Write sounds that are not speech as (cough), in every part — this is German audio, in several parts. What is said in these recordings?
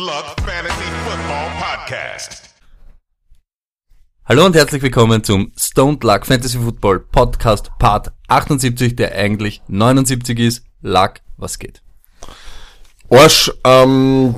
Luck Fantasy Football Podcast. Hallo und herzlich willkommen zum Stoned Luck Fantasy Football Podcast Part 78, der eigentlich 79 ist. Luck, was geht? Arsch, ähm,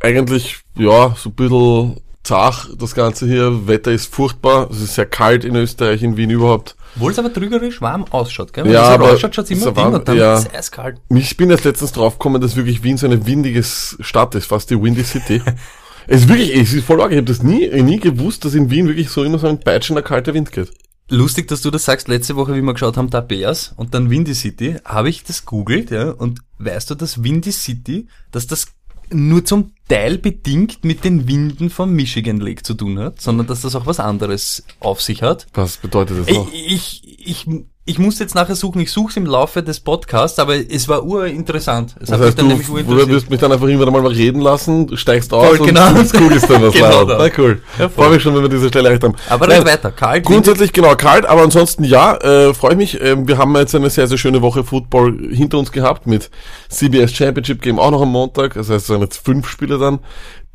eigentlich, ja, so ein bisschen zach, das Ganze hier. Wetter ist furchtbar. Es ist sehr kalt in Österreich, in Wien überhaupt. Obwohl es aber trügerisch warm ausschaut, gell? Wenn Ja, aber ausschaut, schaut immer warm, und dann ja. ist es eiskalt. Ich bin jetzt letztens draufgekommen, dass wirklich Wien so eine windiges Stadt ist, fast die Windy City. (laughs) es ist wirklich, es ist voll arg. Ich habe das nie, nie gewusst, dass in Wien wirklich so immer so ein peitschender kalter Wind geht. Lustig, dass du das sagst. Letzte Woche, wie wir geschaut haben, da Bears und dann Windy City, habe ich das googelt, ja, und weißt du, dass Windy City, dass das nur zum Teil bedingt mit den Winden vom Michigan Lake zu tun hat, sondern dass das auch was anderes auf sich hat. Was bedeutet das noch? Ich, ich, ich, ich muss jetzt nachher suchen, ich suche es im Laufe des Podcasts, aber es war urinteressant. Es Das heißt, dann du, urinteressiert. wirst mich dann einfach irgendwann mal reden lassen, steigst aus Voll, und, genau. und googelst dann was (laughs) Genau das. Na cool. Ja. Freue mich schon, wenn wir diese Stelle erreicht haben. Aber Nein, red weiter. Kalt, Grundsätzlich genau kalt, aber ansonsten ja, äh, freue ich mich. Ähm, wir haben jetzt eine sehr, sehr schöne Woche Football hinter uns gehabt mit CBS Championship Game auch noch am Montag. Das heißt, es sind jetzt fünf Spiele dann.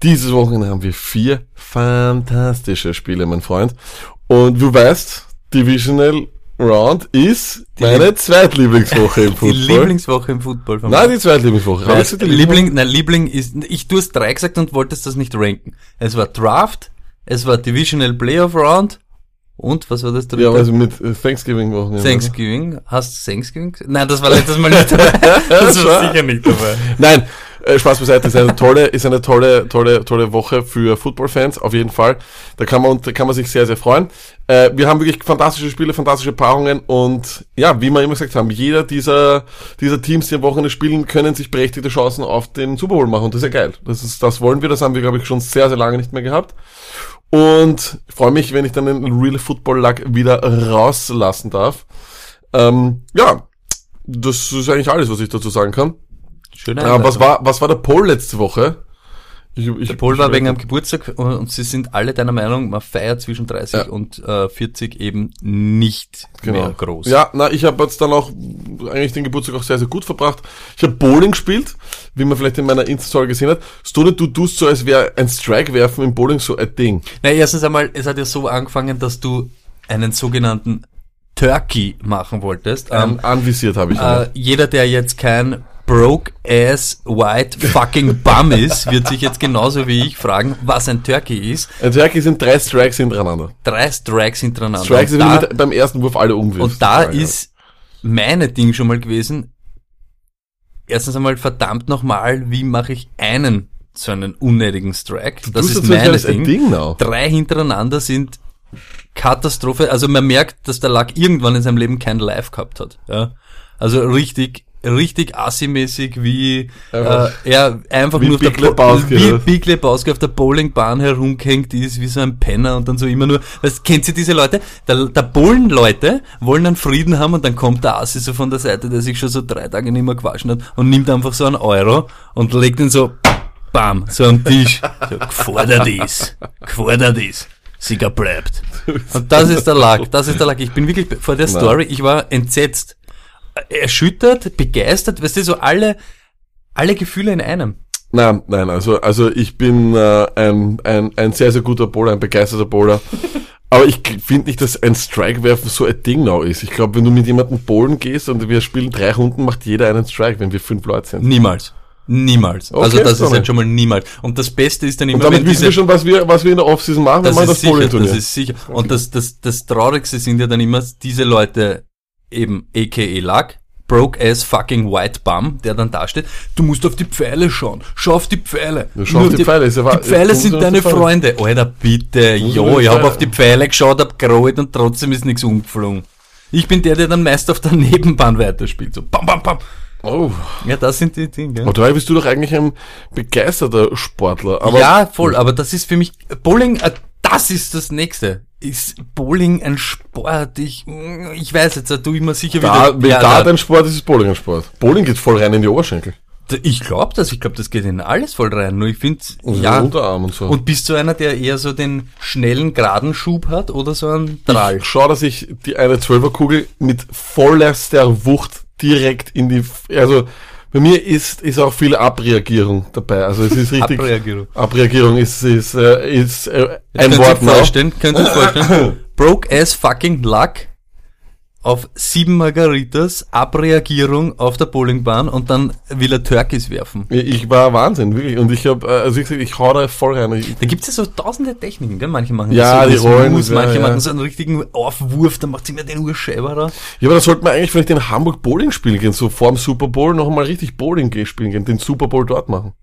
Dieses Wochenende haben wir vier fantastische Spiele, mein Freund. Und du weißt, Divisional Round ist meine Zweitlieblingswoche im (laughs) Die Football. Lieblingswoche im Football von Nein, die Zweitlieblingswoche. Weil du, die Liebling, nein, Liebling ist, ich tue es drei gesagt und wolltest das nicht ranken. Es war Draft, es war Divisional Playoff Round und was war das dritte? Ja, also mit äh, Thanksgiving-Wochen. Thanksgiving. Hast du Thanksgiving? Nein, das war letztes Mal nicht (laughs) dabei. Das war sicher nicht dabei. Nein, äh, Spaß beiseite, ist eine tolle, ist eine tolle, tolle, tolle Woche für Football-Fans, auf jeden Fall. Da kann man, da kann man sich sehr, sehr freuen. Äh, wir haben wirklich fantastische Spiele, fantastische Paarungen und ja, wie wir immer gesagt haben, jeder dieser, dieser Teams, die am Wochenende spielen, können sich berechtigte Chancen auf den Super Bowl machen und das ist ja geil. Das ist, das wollen wir, das haben wir, glaube ich, schon sehr, sehr lange nicht mehr gehabt. Und freue mich, wenn ich dann den Real Football Luck wieder rauslassen darf. Ähm, ja, das ist eigentlich alles, was ich dazu sagen kann. Schöne Ja, was war, was war der Poll letzte Woche? Ich, ich, Der Paul war wegen am Geburtstag und und sie sind alle deiner Meinung, man feiert zwischen 30 Ja. und äh, 40 eben nicht mehr groß. Ja, na, ich habe jetzt dann auch eigentlich den Geburtstag auch sehr, sehr gut verbracht. Ich habe Bowling gespielt, wie man vielleicht in meiner Insta-Story gesehen hat. Stone, du tust so, als wäre ein Strike werfen im Bowling so ein Ding. Na, erstens einmal, es hat ja so angefangen, dass du einen sogenannten Turkey machen wolltest. Ähm, anvisiert habe ich. Äh, jeder, der jetzt kein broke ass white fucking bum ist, wird sich jetzt genauso wie ich fragen, was ein Turkey ist. ein Turkey sind drei Strikes hintereinander. Drei Strikes hintereinander. Strikes sind da, beim ersten Wurf alle umwirft. und da ist meine Ding schon mal gewesen. Erstens einmal verdammt nochmal, wie mache ich einen so einen unnötigen Strike? Das ist meine das ein Ding. Ding. Drei hintereinander sind Katastrophe. Also man merkt, dass der Lack irgendwann in seinem Leben kein Live gehabt hat. Ja? Also richtig, richtig assi-mäßig wie Einfach- äh, er einfach wie nur auf Big der, Bo- Lebowski, wie? Big Lebowski auf der Bowlingbahn herumgehängt ist, wie so ein Penner und dann so immer nur, weißt, kennt ihr diese Leute? Der, der Bowlen-Leute wollen einen Frieden haben und dann kommt der Assi so von der Seite, der sich schon so drei Tage nicht mehr gewaschen hat und nimmt einfach so einen Euro und legt ihn so bam, so am Tisch. (laughs) So, gefordert ist, gefordert ist. Sieger bleibt. (laughs) Und das ist der Lack, das ist der Lack. Ich bin wirklich vor der Story, ich war entsetzt, erschüttert, begeistert, weißt du, so alle, alle Gefühle in einem. Nein, nein, also, also ich bin äh, ein, ein, ein sehr, sehr guter Bowler, ein begeisterter Bowler. (laughs) Aber ich finde nicht, dass ein Strike werfen so ein Ding now ist. Ich glaube, wenn du mit jemandem bowlen gehst und wir spielen drei Runden, macht jeder einen Strike, wenn wir fünf Leute sind. Niemals. Niemals. Okay, also das ist sorry. halt schon mal niemals. Und das Beste ist dann immer, Und damit wissen wir schon, was wir, was wir in der Offseason machen, wenn das ist das sicher, Bowling-Turnier. das ist sicher. Und das, das, das Traurigste sind ja dann immer diese Leute, eben aka Luck, broke ass fucking white bum, der dann da steht, du musst auf die Pfeile schauen, schau auf die Pfeile. Ja, schau auf die Pfeile, ist ja wahr. die Pfeile sind deine Pfeile. Freunde. Alter, bitte, jo, ich hab Pfeile. auf die Pfeile geschaut, hab gerollt und trotzdem ist nichts umgeflogen. Ich bin der, der dann meist auf der (laughs) Nebenbahn weiterspielt, so bam, bam, bam. Oh. Ja, das sind die Dinge. Aber dabei bist du doch eigentlich ein begeisterter Sportler. Aber ja, voll, aber das ist für mich, Bowling, äh, das ist das Nächste. Ist Bowling ein Sport? Ich, ich weiß jetzt, da tue ich mir sicher da, wieder. wenn ja, da dein Sport ist, ist Bowling ein Sport. Bowling geht voll rein in die Oberschenkel. ich glaube das, ich glaube, das geht in alles voll rein. Nur ich finde, ja. Unterarm und so. Und bist du einer, der eher so den schnellen, geraden Schub hat oder so einen Drall? Ich schau, dass ich die eine Zwölferkugel mit vollster Wucht direkt in die, also Bei mir ist, ist auch viel Abreagierung dabei. Also es ist richtig. Abreagierung. Abreagierung ist, ist, äh, ist äh, ein Könnt ihr Wort euch noch. vorstellen, könnt ihr vorstellen, (coughs) broke as fucking luck auf sieben Margaritas, Abreagierung auf der Bowlingbahn und dann will er Turkeys werfen. Ich war Wahnsinn, wirklich. Und ich habe, also ich, ich hau da voll rein. Ich, Da gibt's ja so tausende Techniken, gell? Manche machen Ja, so die Rollen, Smooth, ja, manche ja. machen so einen richtigen Aufwurf, dann macht sie mir den Urscheiber da. ja, aber da sollte man eigentlich vielleicht in Hamburg Bowling spielen gehen, so vor dem Super Bowl noch mal richtig Bowling spielen gehen, den Super Bowl dort machen.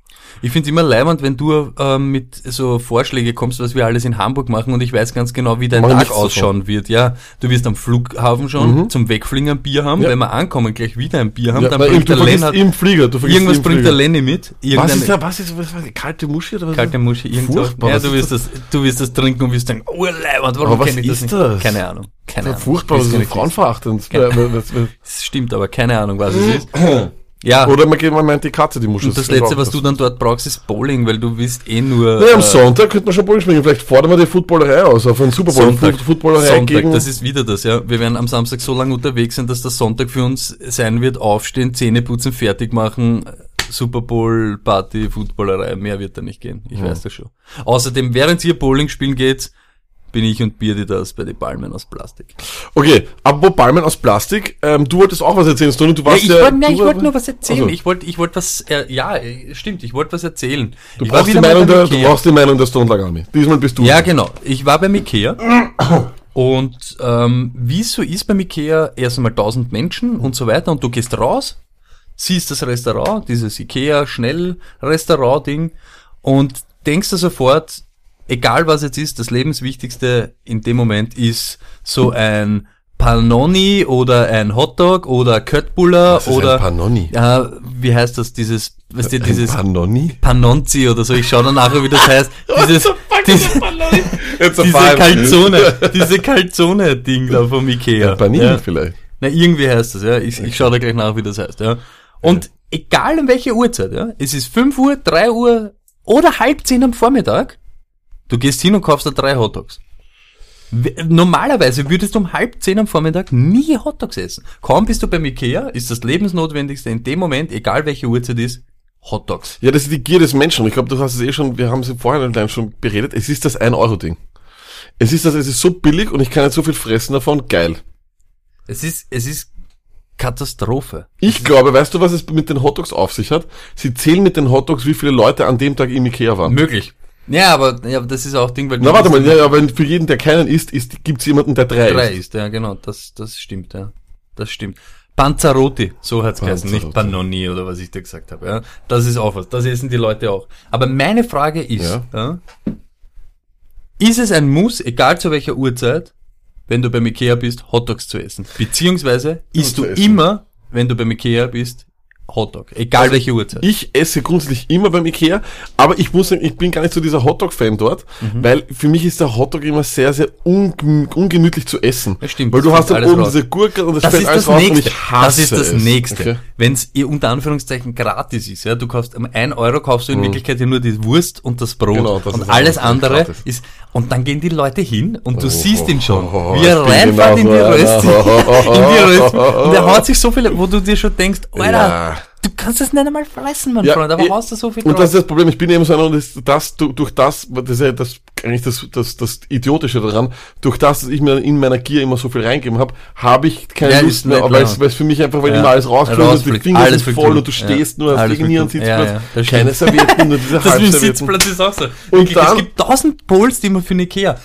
Ich find's immer leibend, wenn du ähm, mit so Vorschläge kommst, was wir alles in Hamburg machen und ich weiß ganz genau, wie dein Mach Tag ausschauen wird. Ja, du wirst am Flughafen schon zum Wegfliegen ein Bier haben, Mhm. Ja. wenn wir ankommen, gleich wieder ein Bier haben, Ja, dann bringt der Len vergisst hat, im Flieger, du irgendwas im bringt Flieger. der Lenny mit. Was ist da, was ist, was die kalte Muschi oder was? kalte Muschi, irgendwas. Ja, was du wirst das, du wirst das trinken und wirst denken, oh leibend, warum was kenne ich das nicht? das? Keine Ahnung. Keine Ahnung. furchtbar, das ist frauenverachtend. Das stimmt, aber keine Ahnung, was es ist. (clears throat) Ja, Oder man, geht, man meint die Katze, die Muschi. und das Letzte, was du dann dort brauchst, ist Bowling, weil du willst eh nur... Ja, am äh, Sonntag könnte man schon Bowling spielen. Vielleicht fordern wir die Footballerei aus, auf einen Super Bowl. Sonntag, Foot- Footballerei Sonntag gegen. das ist wieder das, ja. Wir werden am Samstag so lange unterwegs sein, dass der Sonntag für uns sein wird, aufstehen, Zähne putzen, fertig machen, Super Bowl, Party, Footballerei, mehr wird da nicht gehen. Ich weiß das schon. Außerdem, während ihr Bowling spielen geht, bin ich und Birdi das bei den Palmen aus Plastik. Okay, apropos Palmen aus Plastik, ähm, du wolltest auch was erzählen, Stoney, du Ja, warst ich ja... wollte nein, du ich wollte nur was erzählen. Also, Ich wollte ich wollte was, äh, ja, stimmt, ich wollte was erzählen. du, ich brauchst die Meinung der, du Ikea. brauchst die Meinung der Stone Lag Army. Diesmal bist du. Ja, genau. Ich war beim Ikea und ähm, wie es so ist beim Ikea, erst einmal 1000 Menschen und so weiter und du gehst raus, siehst das Restaurant, dieses Ikea Schnell-Restaurant-Ding und denkst dir sofort, egal was jetzt ist, das Lebenswichtigste in dem Moment ist so ein Panoni oder ein Hotdog oder Köttbullar Was ist oder ein Panoni? ja, wie heißt das, dieses, weißt du, dieses Panoni? Panonzi oder so, ich schaue dann nachher, wie das (laughs) heißt. Dieses, diese, diese Calzone, (laughs) diese Calzone-Ding da vom Ikea. Ja, Panini ja. vielleicht. Na, irgendwie heißt das, ja. Ich, ich schaue da gleich nach, wie das heißt, ja. Und egal um welche Uhrzeit, ja. Es ist 5 Uhr, 3 Uhr oder halb 10 am Vormittag. Du gehst hin und kaufst da drei Hotdogs. Normalerweise würdest du um halb zehn am Vormittag nie Hotdogs essen. Kaum bist du beim Ikea, ist das Lebensnotwendigste in dem Moment, egal welche Uhrzeit ist, Hotdogs. Ja, das ist die Gier des Menschen. Ich glaube, du hast es eh schon, wir haben es im Vorhinein schon beredet. Es ist das 1-Euro-Ding. Es ist das, es ist so billig und ich kann nicht so viel fressen davon. Geil. Es ist, es ist Katastrophe. Ich glaube, weißt du, was es mit den Hotdogs auf sich hat? Sie zählen mit den Hotdogs, wie viele Leute an dem Tag im Ikea waren. Möglich. Ja, aber, ja, das ist auch Ding, weil Na, warte mal, ja, aber für jeden, der keinen isst, ist, gibt's jemanden, der drei, drei isst. ist, ja, genau, das, das stimmt, ja. Das stimmt. Panzerotti, so hat's geheißen, nicht. Panoni oder was ich dir gesagt habe, ja. Das ist auch was, das essen die Leute auch. Aber meine Frage ist, ja. ist es ein Muss, egal zu welcher Uhrzeit, wenn du beim Ikea bist, Hotdogs zu essen? Beziehungsweise isst du essen. immer, wenn du beim Ikea bist, Hotdog, egal Also, welche Uhrzeit. Ich esse grundsätzlich immer beim Ikea, aber ich muss sagen, ich bin gar nicht so dieser Hotdog-Fan dort, Mhm. weil für mich ist der Hotdog immer sehr, sehr ungemü ungemütlich zu essen. Ja, stimmt, Weil du das hast dann oben raus. diese Gurke und das, Das fällt alles das raus nächste. und ich hasse das ist das es. nächste. Okay? Wenn es unter Anführungszeichen gratis ist, ja, du kaufst um 1 Euro kaufst du in Wirklichkeit ja nur die Wurst und das Brot Mhm. Genau, das und alles andere gratis. ist und dann gehen die Leute hin und du Oh, siehst ihn schon, oh, wie er reinfährt in die genauso Röst, (laughs) in die Röst und er haut sich so viele, wo du dir schon denkst, Alter, Ja. Du kannst das nicht einmal fressen, mein Ja, Freund, aber eh, haust du so viel Und drauf. das ist das Problem, ich bin eben so einer, und das, das du- durch das, das ist ja das, eigentlich das, das, das Idiotische daran, durch das, dass ich mir in meiner Gier immer so viel reingegeben habe, habe ich keine Ja, Lust mehr, weil es es für mich einfach, weil Ja. immer alles rausfliegt und die Finger alles sind voll und du stehst Ja, nur, hast fliegt rum. Sitzplatz, Ja, ja, das keine. Servietten, nur diese (laughs) Das mit dem. Sitzplatz ist auch so. Wirklich, dann- es gibt tausend Pols, die man für den Ikea.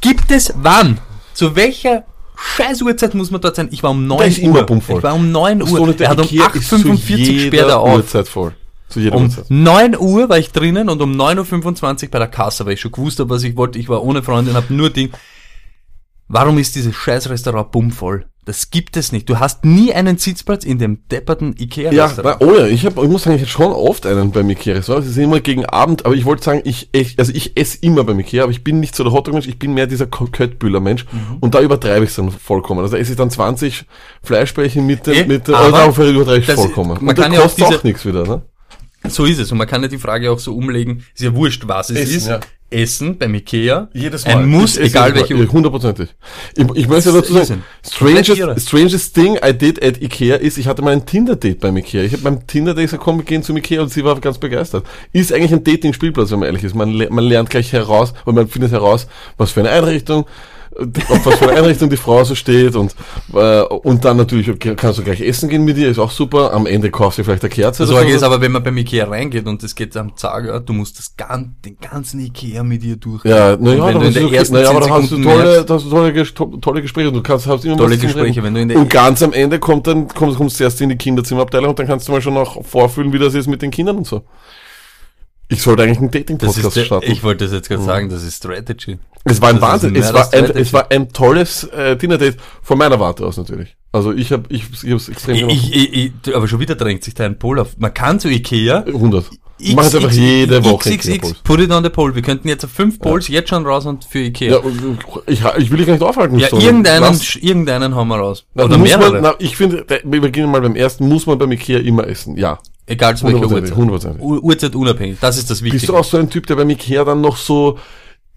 Gibt es wann? Zu welcher scheiß Uhrzeit muss man dort sein? Ich war um 9 ist Uhr. immer bummvoll. Ich war um 9 So, Uhr. Er hat um Ikea ist zu 8.45 Uhr sperrt er auf. Uhrzeit voll. Zu jeder Um Uhrzeit. 9 Uhr war ich drinnen und um 9.25 Uhr bei der Kasse, weil ich schon gewusst habe, was ich wollte. Ich war ohne Freundin, habe nur Ding. Warum ist dieses scheiß Restaurant bummvoll? Das gibt es nicht. Du hast nie einen Sitzplatz in dem depperten Ja, Ikea-Restaurant. na, oh ja, ich, hab, ich muss sagen, ich hätte schon oft einen beim Ikea. Es ist immer gegen Abend, aber ich wollte sagen, ich, ich, also ich esse immer beim Ikea, aber ich bin nicht so der Hotdog-Mensch, ich bin mehr dieser Köttbühler-Mensch. Mhm. Und da übertreibe ich es dann vollkommen. Also esse ich dann 20 Fleischbällchen mit dem, mit dem, aber also da übertreibe ich vollkommen. man Und da kann ja auch kostet auch, diese- nichts wieder, ne? So ist es. Und man kann ja die Frage auch so umlegen, ist ja wurscht, was es Essen, ist. ja. Essen beim Ikea. Jedes Ein Muss, Ich egal Mal. welche Hundertprozentig. Ich, ich möchte dazu sagen, strangest, strangest thing I did at Ikea ist, ich hatte mal ein Tinder-Date beim Ikea. Ich habe beim Tinder-Date gesagt, komm, wir gehen zum Ikea und sie war ganz begeistert. Ist eigentlich ein Dating-Spielplatz, wenn man ehrlich ist. Man, man lernt gleich heraus und man findet heraus, was für eine Einrichtung, auf was für eine Einrichtung die Frau so steht und, äh, und dann natürlich kannst du gleich essen gehen mit ihr, ist auch super. Am Ende kaufst du vielleicht eine Kerze. Das Sorge so. ist aber, wenn man beim Ikea reingeht und es geht am Zager, du musst das gan den ganzen Ikea mit dir durch. Ja, naja, aber, du in der okay. ersten naja, aber 10 da hast du tolle, hast du tolle, Ges- tolle Gespräche. Du kannst, hast immer Tolle Gespräche, wenn du in der- Und ganz am Ende kommt dann, kommst, kommst du erst in die Kinderzimmerabteilung und dann kannst du mal schon noch vorfühlen, wie das ist mit den Kindern und so. Ich sollte eigentlich einen Dating-Podcast starten. ich wollte das jetzt gerade sagen, das ist Strategy. es war ein das Wahnsinn. Es war ein, es war ein tolles äh, Dinner-Date von meiner Warte aus natürlich. Also ich habe ich, ich hab's extrem Ich, genossen. ich, ich, aber schon wieder drängt sich da ein Pol auf. Man kann zu Ikea 100. Ich mache jetzt einfach X- jede Woche XXX, Ikea-Post. put it on the poll. Wir könnten jetzt auf fünf Polls jetzt schon raus und für Ikea. Ja, ich, ich will dich gar nicht aufhalten. Ja, irgendeinen, lass- irgendeinen haben wir raus. Na, Oder mehrere. man, na, ich finde, wir beginnen mal beim ersten, muss man beim Ikea immer essen. Ja. Egal zu welcher Uhrzeit. hundertprozentig. Uhrzeit unabhängig. Das ist das Bist Wichtige. du auch so ein Typ, der beim Ikea dann noch so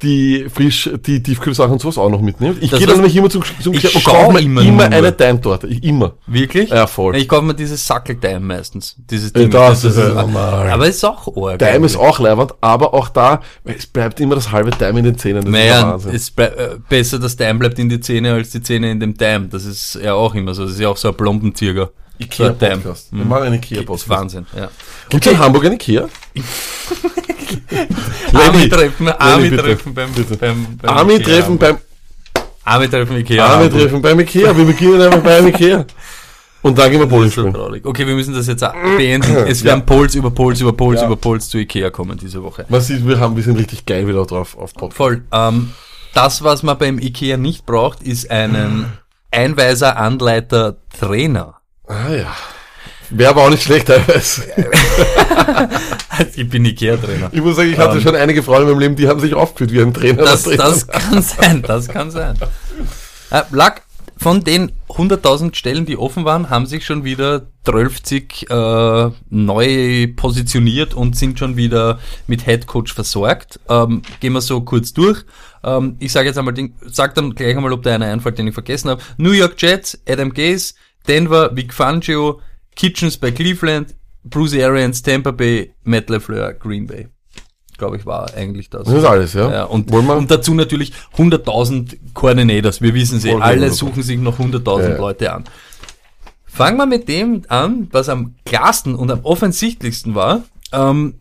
die frisch, die Tiefkühlsachen und sowas auch noch mitnimmt? Ich Das gehe dann nämlich immer zum, zum Ich und kaufe mir immer immer, eine Daimtorte. Immer. Wirklich? Ja, voll. Ich kaufe mir dieses Sackeldaim meistens. Dieses Ja, Ding. das ist ja normal. aber ist auch arg. Daim ist auch leibend, aber auch da, es bleibt immer das halbe Daim in den Zähnen. Das ist Naja, es äh, besser das Daim bleibt in die Zähne als die Zähne in dem Daim. Das ist ja auch immer so. Das ist ja auch so ein Blombenzieher. Ikea-Podcast. Wir machen einen Ikea-Podcast. Wahnsinn, ja. Gibt es in Hamburg ein Ikea? (laughs) Army-Treffen. Army-Treffen beim, Bitte. beim, beim Army-Treffen beim, Army-Treffen Ikea. Army-Treffen beim Ikea. Wir beginnen einfach beim Ikea. Und dann gehen wir So spielen. traurig. Okay, wir müssen das jetzt auch beenden. (clears throat) Es werden Polls über Polls über Polls über Polls zu Ikea kommen diese Woche. Man sieht, wir haben, wir sind richtig geil wieder drauf auf Podcast. Voll. Ähm, das, was man beim Ikea nicht braucht, ist einen Einweiser, Anleiter, Trainer. Ah ja. Wäre aber auch nicht schlecht teilweise. (laughs) Ich bin Ikea-Trainer. Ich muss sagen, ich hatte schon einige Frauen in meinem Leben, die haben sich aufgeführt wie ein Trainer. Das, das kann sein, das kann sein. Äh, Lack, von den 100.000 Stellen, die offen waren, haben sich schon wieder 12 äh, neu positioniert und sind schon wieder mit Headcoach versorgt. Ähm, gehen wir so kurz durch. Ähm, ich sage jetzt einmal, den, sag dann gleich einmal, ob da einer einfällt, den ich vergessen habe. New York Jets, Adam Gase, Denver, Vic Fangio, Kitchens bei Cleveland, Bruce Arians, Tampa Bay, Matt LeFleur, Green Bay. Glaube ich, war eigentlich das. Das ist alles, ja. Ja, und, und dazu natürlich 100.000 Coordinators. Wir wissen sie, Voll alle suchen sich noch 100.000 Ja. Leute an. Fangen wir mit dem an, was am klarsten und am offensichtlichsten war. Ähm,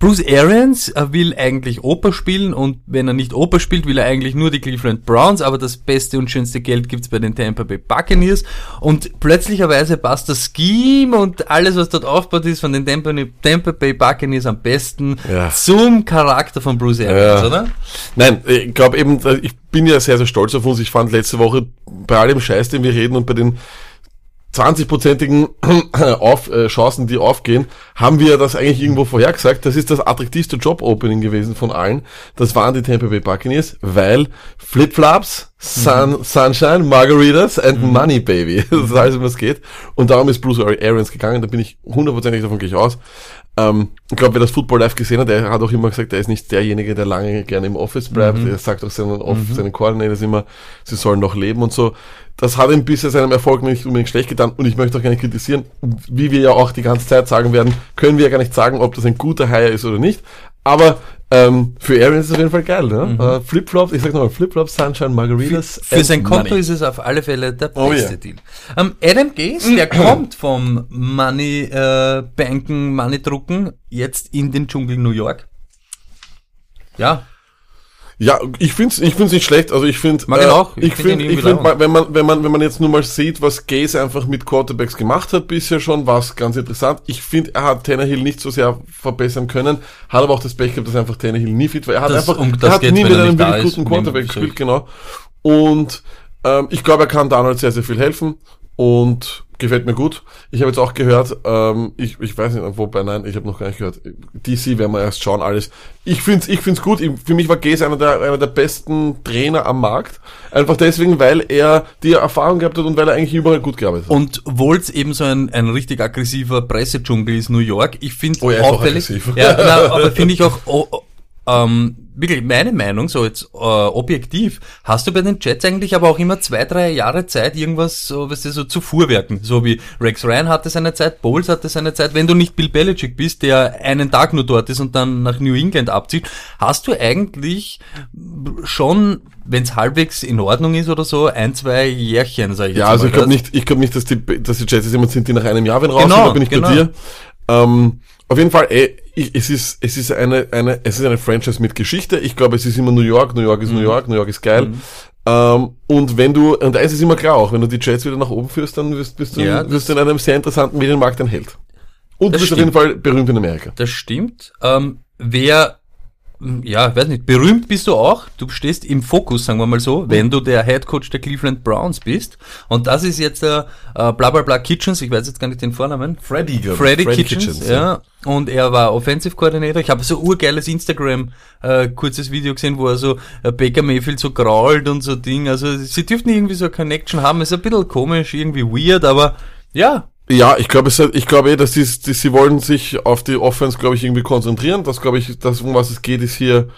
Bruce Arians will eigentlich Oper spielen und wenn er nicht Oper spielt, will er eigentlich nur die Cleveland Browns, aber das beste und schönste Geld gibt's bei den Tampa Bay Buccaneers und plötzlicherweise passt das Scheme und alles, was dort aufgebaut ist von den Tampa, Tampa Bay Buccaneers am besten Ja. zum Charakter von Bruce Arians, Ja. oder? Nein, ich glaube eben, ich bin ja sehr, sehr stolz auf uns. Ich fand letzte Woche bei all dem Scheiß, den wir reden und bei den 20-prozentigen (clears throat) auf, äh, Chancen, die aufgehen, haben wir das eigentlich irgendwo vorhergesagt. Das ist das attraktivste Job-Opening gewesen von allen. Das waren die Tampa Bay Buccaneers, weil Flipflops, Sun, Sunshine, Margaritas and Money, Baby. (laughs) Das ist alles, was geht. Und darum ist Bruce Arians gegangen. Da bin ich hundertprozentig davon gehe ich aus. Ähm, ich glaube, wer das Football Live gesehen hat, der hat auch immer gesagt, er ist nicht derjenige, der lange gerne im Office bleibt. Er sagt auch seinen, Off seinen Coordinators immer, sie sollen noch leben und so. Das hat ihm bisher seinem Erfolg nicht unbedingt schlecht getan und ich möchte auch gar nicht kritisieren. Wie wir ja auch die ganze Zeit sagen werden, können wir ja gar nicht sagen, ob das ein guter Hire ist oder nicht. Aber ähm, für Aaron ist es auf jeden Fall geil. Ne? Äh, Flipflops, ich sag nochmal, Flipflops, Sunshine, Margaritas. Für and sein Konto Money. ist es auf alle Fälle der Oh beste ja. Deal. Ähm, Adam Gase, der (clears throat) kommt vom Money äh, Banken, Money Drucken jetzt in den Dschungel New York. Ja, Ja, ich find's, ich find's nicht schlecht. Also ich Mag ihn auch. Ich Ich, find finde, ich finde, wenn man, wenn man, wenn man jetzt nur mal sieht, was Gaze einfach mit Quarterbacks gemacht hat bisher schon, war's ganz interessant. Ich finde, er hat Tannehill nicht so sehr verbessern können, hat aber auch das Pech gehabt, dass einfach Tannehill nie fit war. Er hat Das- einfach, um er hat geht's, nie mit einem wirklich guten Quarterback gespielt, genau. Und ähm, ich glaube, er kann Donald sehr, sehr viel helfen. Und gefällt mir gut. Ich habe jetzt auch gehört, ähm, ich, ich weiß nicht, wobei nein, ich habe noch gar nicht gehört. DC werden wir erst schauen, alles. Ich find's, ich find's gut. Ich, für mich war Gaze einer der, einer der besten Trainer am Markt. Einfach deswegen, weil er die Erfahrung gehabt hat und weil er eigentlich überall gut gearbeitet hat. Und obwohl es eben so ein, ein richtig aggressiver Pressedschungel ist, New York, ich finde Oh, auch auffällig. aggressiv. Ja, na, (laughs) aber finde ich auch ähm, wirklich meine Meinung, so jetzt äh, objektiv, hast du bei den Jets eigentlich aber auch immer zwei, drei Jahre Zeit, irgendwas, so, weißt du, so zu fuhrwerken. So wie Rex Ryan hatte seine Zeit, Bowles hatte seine Zeit. Wenn du nicht Bill Belichick bist, der einen Tag nur dort ist und dann nach New England abzieht, hast du eigentlich schon, wenn es halbwegs in Ordnung ist oder so, ein, zwei Jährchen, sag ich Ja, jetzt also mal, ich glaube nicht, ich glaube nicht, dass die, dass die Jets jetzt jemand sind, die nach einem Jahr wenn raus Genau, sind, da bin ich genau. bei dir. Ähm, auf jeden Fall, ey, es ist, es ist eine, eine, es ist eine Franchise mit Geschichte. Ich glaube, es ist immer New York, New York ist Mhm. New York, New York ist geil. Ähm, und wenn du, und eins ist immer klar auch, wenn du die Jets wieder nach oben führst, dann wirst, bist du, Ja, wirst du in einem sehr interessanten Medienmarkt ein Held. Und du bist auf stimmt. jeden Fall berühmt in Amerika. Das stimmt. Ähm, wer, m, ja, weiß nicht, berühmt bist du auch. Du stehst im Fokus, sagen wir mal so, wenn du der Head Coach der Cleveland Browns bist. Und das ist jetzt der äh, bla bla bla Kitchens, ich weiß jetzt gar nicht den Vornamen. Freddy, ich. Freddy, Freddy Kitchens, Kitchens, ja. Und er war Offensive Coordinator. Ich habe so urgeiles Instagram äh, kurzes Video gesehen, wo er so äh, Baker Mayfield so grault und so Ding. Also sie dürften irgendwie so eine Connection haben. Ist ein bisschen komisch, irgendwie weird, aber ja, Ja, ich glaube, ich glaube eh, dass die, die, sie wollen sich auf die Offense, glaube ich, irgendwie konzentrieren. Das glaube ich, das, um was es geht, ist hier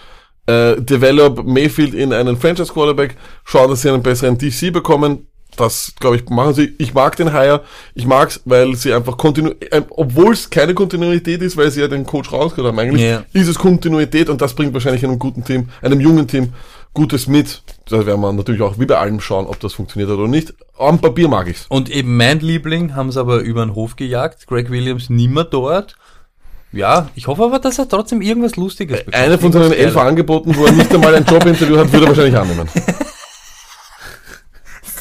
äh, develop Mayfield in einen Franchise Quarterback, schauen, dass sie einen besseren DC bekommen. Das, glaube ich, machen sie. Ich mag den Hire. Ich mag's, weil sie einfach kontinu äh, obwohl es keine Kontinuität ist, weil sie ja den Coach rausgehört haben, eigentlich Ja. ist es Kontinuität und das bringt wahrscheinlich einem guten Team, einem jungen Team Gutes mit. Da werden wir natürlich auch wie bei allem schauen, ob das funktioniert oder nicht. Am Papier mag ich's. Und eben mein Liebling haben sie aber über den Hof gejagt. Greg Williams nimmer dort. Ja, ich hoffe aber, dass er trotzdem irgendwas Lustiges bekommt. Eine von seinen elf. Angeboten, wo er nicht einmal ein Jobinterview hat, würde er wahrscheinlich annehmen. (laughs)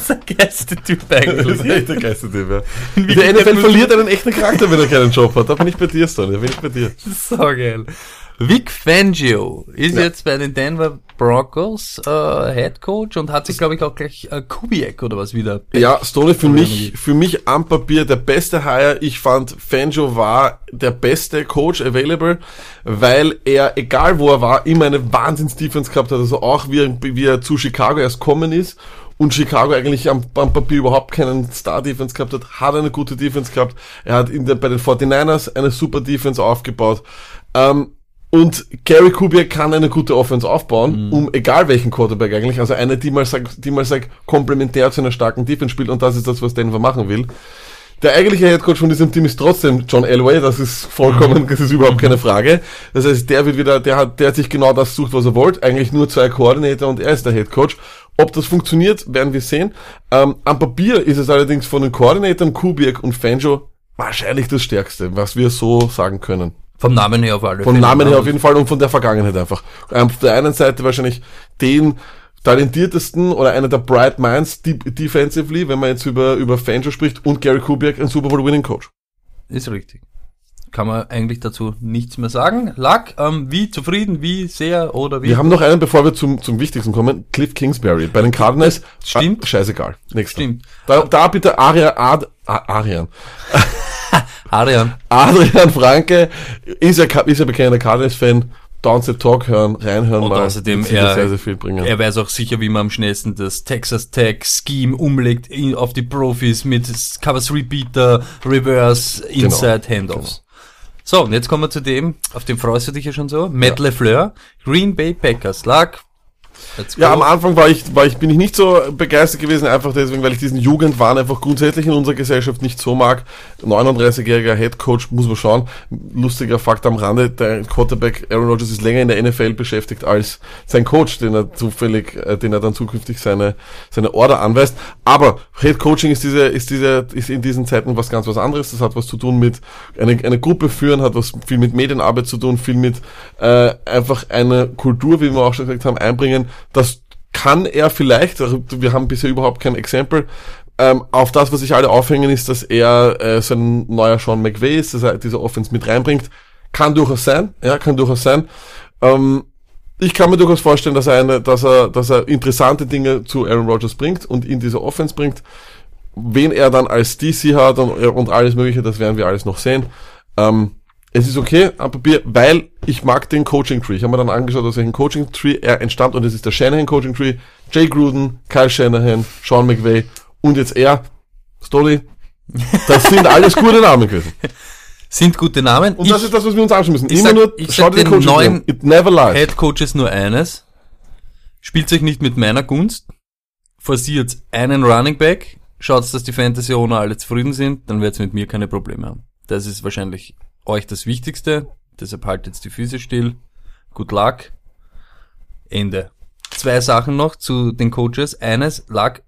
Das ist der geilste Typ Das ist eigentlich. echt der geilste Typ, ja. (laughs) Der NFL verliert einen echten Charakter, wenn er keinen Job hat. Da bin ich bei dir, Stoney. Da bin ich bei dir. (laughs) so geil. Vic Fangio ist Ja. jetzt bei den Denver Broncos äh, Head Coach und hat sich, glaube ich, auch gleich äh, Kubiak oder was wieder. Ja, Stoney für mich, für mich am Papier der beste Hire. Ich fand, Fangio war der beste Coach available, weil er, egal wo er war, immer eine Wahnsinns-Defense gehabt hat. Also auch wie er, wie er zu Chicago erst kommen ist und Chicago eigentlich am, am Papier überhaupt keinen Star-Defense gehabt hat, hat eine gute Defense gehabt. Er hat in der, bei den 49ers eine super Defense aufgebaut. Ähm, und Gary Kubiak kann eine gute Offense aufbauen, um egal welchen Quarterback eigentlich, also eine, die mal sagt, die mal sagt, komplementär zu einer starken Defense spielt und das ist das, was Denver machen will. Der eigentliche Headcoach von diesem Team ist trotzdem John Elway, das ist vollkommen, das ist überhaupt keine Frage. Das heißt, der wird wieder, der hat, der hat sich genau das sucht, was er wollte, eigentlich nur zwei Koordinator und er ist der Headcoach. Ob das funktioniert, werden wir sehen. Ähm, am Papier ist es allerdings von den Koordinatoren Kubiak und Fangio wahrscheinlich das Stärkste, was wir so sagen können. Vom Namen her auf alle Vom Fälle. Namen her auf jeden Fall und von der Vergangenheit einfach. Ähm, auf der einen Seite wahrscheinlich den talentiertesten oder einer der Bright Minds de defensively, wenn man jetzt über, über Fangio spricht und Gary Kubiak, ein Super Bowl Winning Coach. Ist richtig. Kann man eigentlich dazu nichts mehr sagen. Lack, ähm, wie zufrieden, wie sehr oder wie? Wir haben noch einen, bevor wir zum, zum Wichtigsten kommen, Cliff Kingsbury. Bei den Cardinals, Stimmt. Ah, scheißegal. Nächster. Stimmt. Da, da bitte Aria, Ad, Arian. (laughs) Arian. Adrian Franke ist ja, ist ja bekannter Cardinals-Fan. Downset Talk hören, reinhören Und mal. außerdem, er, sehr, sehr viel bringen. er weiß auch sicher, wie man am schnellsten das Texas Tech Scheme umlegt in, auf die Profis mit Covers Repeater, Reverse, Inside Handoffs. So, und jetzt kommen wir zu dem, auf den freust du dich ja schon so. Matt LeFleur, Green Bay Packers. Lack. Ja, am Anfang war ich, war ich, bin ich nicht so begeistert gewesen, einfach deswegen, weil ich diesen Jugendwahn einfach grundsätzlich in unserer Gesellschaft nicht so mag. 39-jähriger Headcoach, muss man schauen. Lustiger Fakt am Rande, der Quarterback Aaron Rodgers ist länger in der NFL beschäftigt als sein Coach, den er zufällig, äh, den er dann zukünftig seine, seine Order anweist. Aber Headcoaching ist diese, ist diese, ist in diesen Zeiten was ganz was anderes. Das hat was zu tun mit eine, eine Gruppe führen, hat was viel mit Medienarbeit zu tun, viel mit äh, einfach eine Kultur, wie wir auch schon gesagt haben, einbringen. Das kann er vielleicht, also wir haben bisher überhaupt kein Exempel, ähm, auf das, was sich alle aufhängen, ist, dass er äh, so ein neuer Sean McVay ist, dass er diese Offense mit reinbringt. Kann durchaus sein, ja, kann durchaus sein. Ähm, ich kann mir durchaus vorstellen, dass er, eine, dass er, dass er interessante Dinge zu Aaron Rodgers bringt und in diese Offense bringt. wen er dann als DC hat und, und alles mögliche, das werden wir alles noch sehen. Ähm, es ist okay am Papier, weil ich mag den Coaching Tree. Ich habe mir dann angeschaut, aus welchem Coaching Tree er entstand und es ist der Shanahan Coaching Tree. Jay Gruden, Kyle Shanahan, Sean McVay und jetzt er, Stoli. Das sind alles gute Namen gewesen. (laughs) Sind gute Namen. Und das ist das, was wir uns anschauen müssen. ich Immer sag- nur, ich schau sag dir den den Coaching Tree neuen an. It never lies. Head Coaches nur eines. Spielt euch nicht mit meiner Gunst. Forciert einen Running Back. Schaut, dass die Fantasy Owner alle zufrieden sind. Dann ihr mit mir keine Probleme haben. Das ist wahrscheinlich euch das Wichtigste. Deshalb haltet jetzt die Füße still. Good luck. Ende. Zwei Sachen noch zu den Coaches. Eines lag,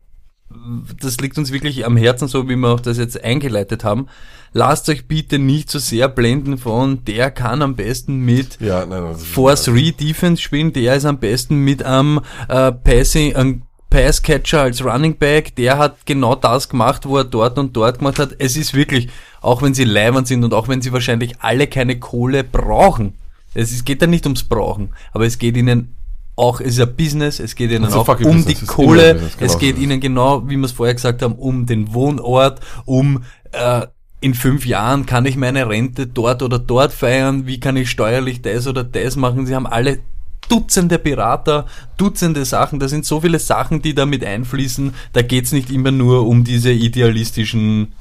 das liegt uns wirklich am Herzen, so wie wir auch das jetzt eingeleitet haben. Lasst euch bitte nicht so sehr blenden von, der kann am besten mit Ja, nein, nein. das ist- 4-3 Defense spielen, der ist am besten mit einem äh, Passing, einem Passcatcher als Running Back, der hat genau das gemacht, wo er dort und dort gemacht hat. Es ist wirklich, auch wenn sie leibend sind und auch wenn sie wahrscheinlich alle keine Kohle brauchen, es geht da nicht ums Brauchen, aber es geht ihnen auch, es ist ein Business, es geht ihnen It's a auch um business, die Kohle, Business, genau es so geht ihnen genau, wie wir es vorher gesagt haben, um den Wohnort, um äh, in fünf Jahren kann ich meine Rente dort oder dort feiern, wie kann ich steuerlich das oder das machen. Sie haben alle Dutzende Berater, Dutzende Sachen, da sind so viele Sachen, die da mit einfließen. Da geht's nicht immer nur um diese idealistischen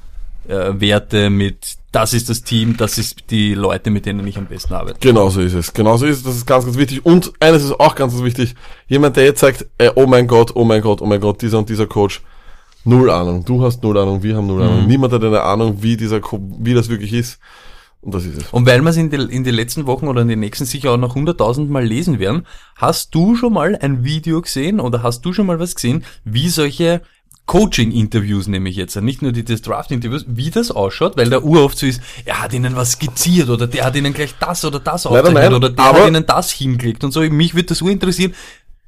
äh, Werte mit, das ist das Team, das ist die Leute, mit denen ich am besten arbeite. Genau so ist es. Genau so ist es. Das ist ganz, ganz wichtig. Und eines ist auch ganz, ganz wichtig. Jemand, der jetzt sagt, äh, oh mein Gott, oh mein Gott, oh mein Gott, dieser und dieser Coach, null Ahnung. Du hast null Ahnung, wir haben null Mhm. Ahnung. Niemand hat eine Ahnung, wie dieser, Co wie das wirklich ist. Und das ist es. Und weil wir es in, die- in den letzten Wochen oder in den nächsten sicher auch noch 100.000 Mal lesen werden, hast du schon mal ein Video gesehen oder hast du schon mal was gesehen, wie solche Coaching-Interviews nehme ich jetzt, nicht nur die Draft-Interviews, wie das ausschaut, weil der uroft so ist, er hat ihnen was skizziert oder der hat ihnen gleich das oder das aufgezeichnet oder der aber- hat ihnen das hingelegt und so. Mich würde das urinteressieren,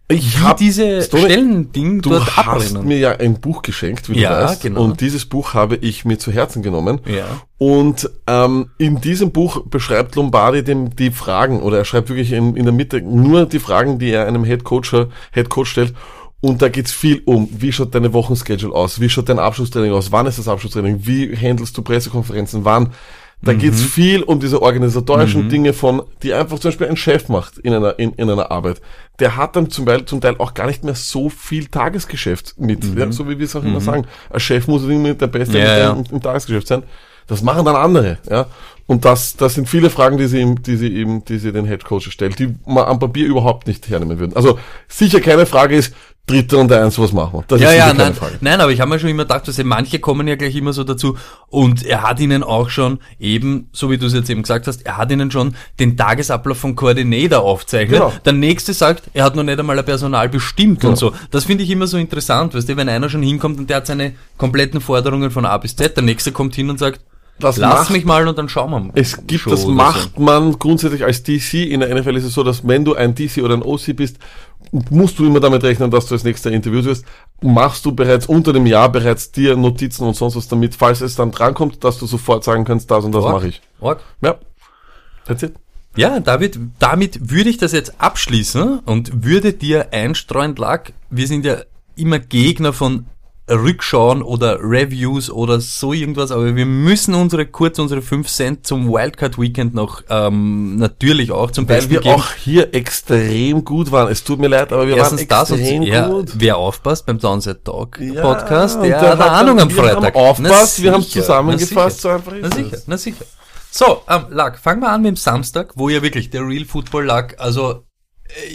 Ich wie hab- diese Story- Stellen-Ding Du dort hast abbrennen. mir ja ein Buch geschenkt, wie Ja, du weißt. genau. Und dieses Buch habe ich mir zu Herzen genommen. Ja. Und ähm, in diesem Buch beschreibt Lombardi dem die Fragen, oder er schreibt wirklich in, in der Mitte nur die Fragen, die er einem Head Coach, Head Coach stellt. Und da geht's viel um, wie schaut deine Wochenschedule aus, wie schaut dein Abschlusstraining aus, wann ist das Abschlusstraining, wie handelst du Pressekonferenzen, wann. Da Mhm. geht's viel um diese organisatorischen Dinge von, die einfach zum Beispiel ein Chef macht in einer, in, in einer Arbeit. Der hat dann zum Teil, zum Teil auch gar nicht mehr so viel Tagesgeschäft mit, ja, so wie wir es auch immer sagen. Ein Chef muss unbedingt der Beste Mhm. Ja, ja. im, im Tagesgeschäft sein. Das machen dann andere, ja. Und das, das sind viele Fragen, die sie ihm, die sie eben, die sie den Headcoach stellt, die man am Papier überhaupt nicht hernehmen würden. Also sicher keine Frage ist, Dritter und Eins, was machen wir? Das Ja, ist ja, keine nein, Frage. nein, aber ich habe mir schon immer gedacht, dass manche kommen ja gleich immer so dazu und er hat ihnen auch schon eben, so wie du es jetzt eben gesagt hast, er hat ihnen schon den Tagesablauf von Coordinator aufzeichnet. Genau. Der nächste sagt, er hat noch nicht einmal ein Personal bestimmt und so. Das finde ich immer so interessant, weißt du, wenn einer schon hinkommt und der hat seine kompletten Forderungen von A bis Z, der nächste kommt hin und sagt, Das lass macht- mich mal und dann schauen wir mal. Es gibt, Show das macht man grundsätzlich als DC. In der NFL ist es so, dass wenn du ein DC oder ein OC bist, musst du immer damit rechnen, dass du als nächster interviewt wirst. Machst du bereits unter dem Jahr bereits dir Notizen und sonst was damit, falls es dann drankommt, dass du sofort sagen kannst, das und das mache ich. Org. Ja. That's it. Ja, David, damit würde ich das jetzt abschließen und würde dir einstreuen, Lack, wir sind ja immer Gegner von Rückschauen oder Reviews oder so irgendwas, aber wir müssen unsere kurz unsere 5 Cent zum Wildcard Weekend noch ähm, natürlich auch zum Weil Besten wir geben. auch hier extrem gut waren. Es tut mir leid, aber wir Erstens waren das und extrem ja, gut. wer aufpasst beim Downside Talk Ja, Podcast, und der hat eine Ahnung am wir haben Freitag. Na wir haben zusammengefasst, so na einfach Na sicher, na sicher. So, ähm, Lack, fangen wir an mit dem Samstag, wo ja wirklich der Real Football lag. Also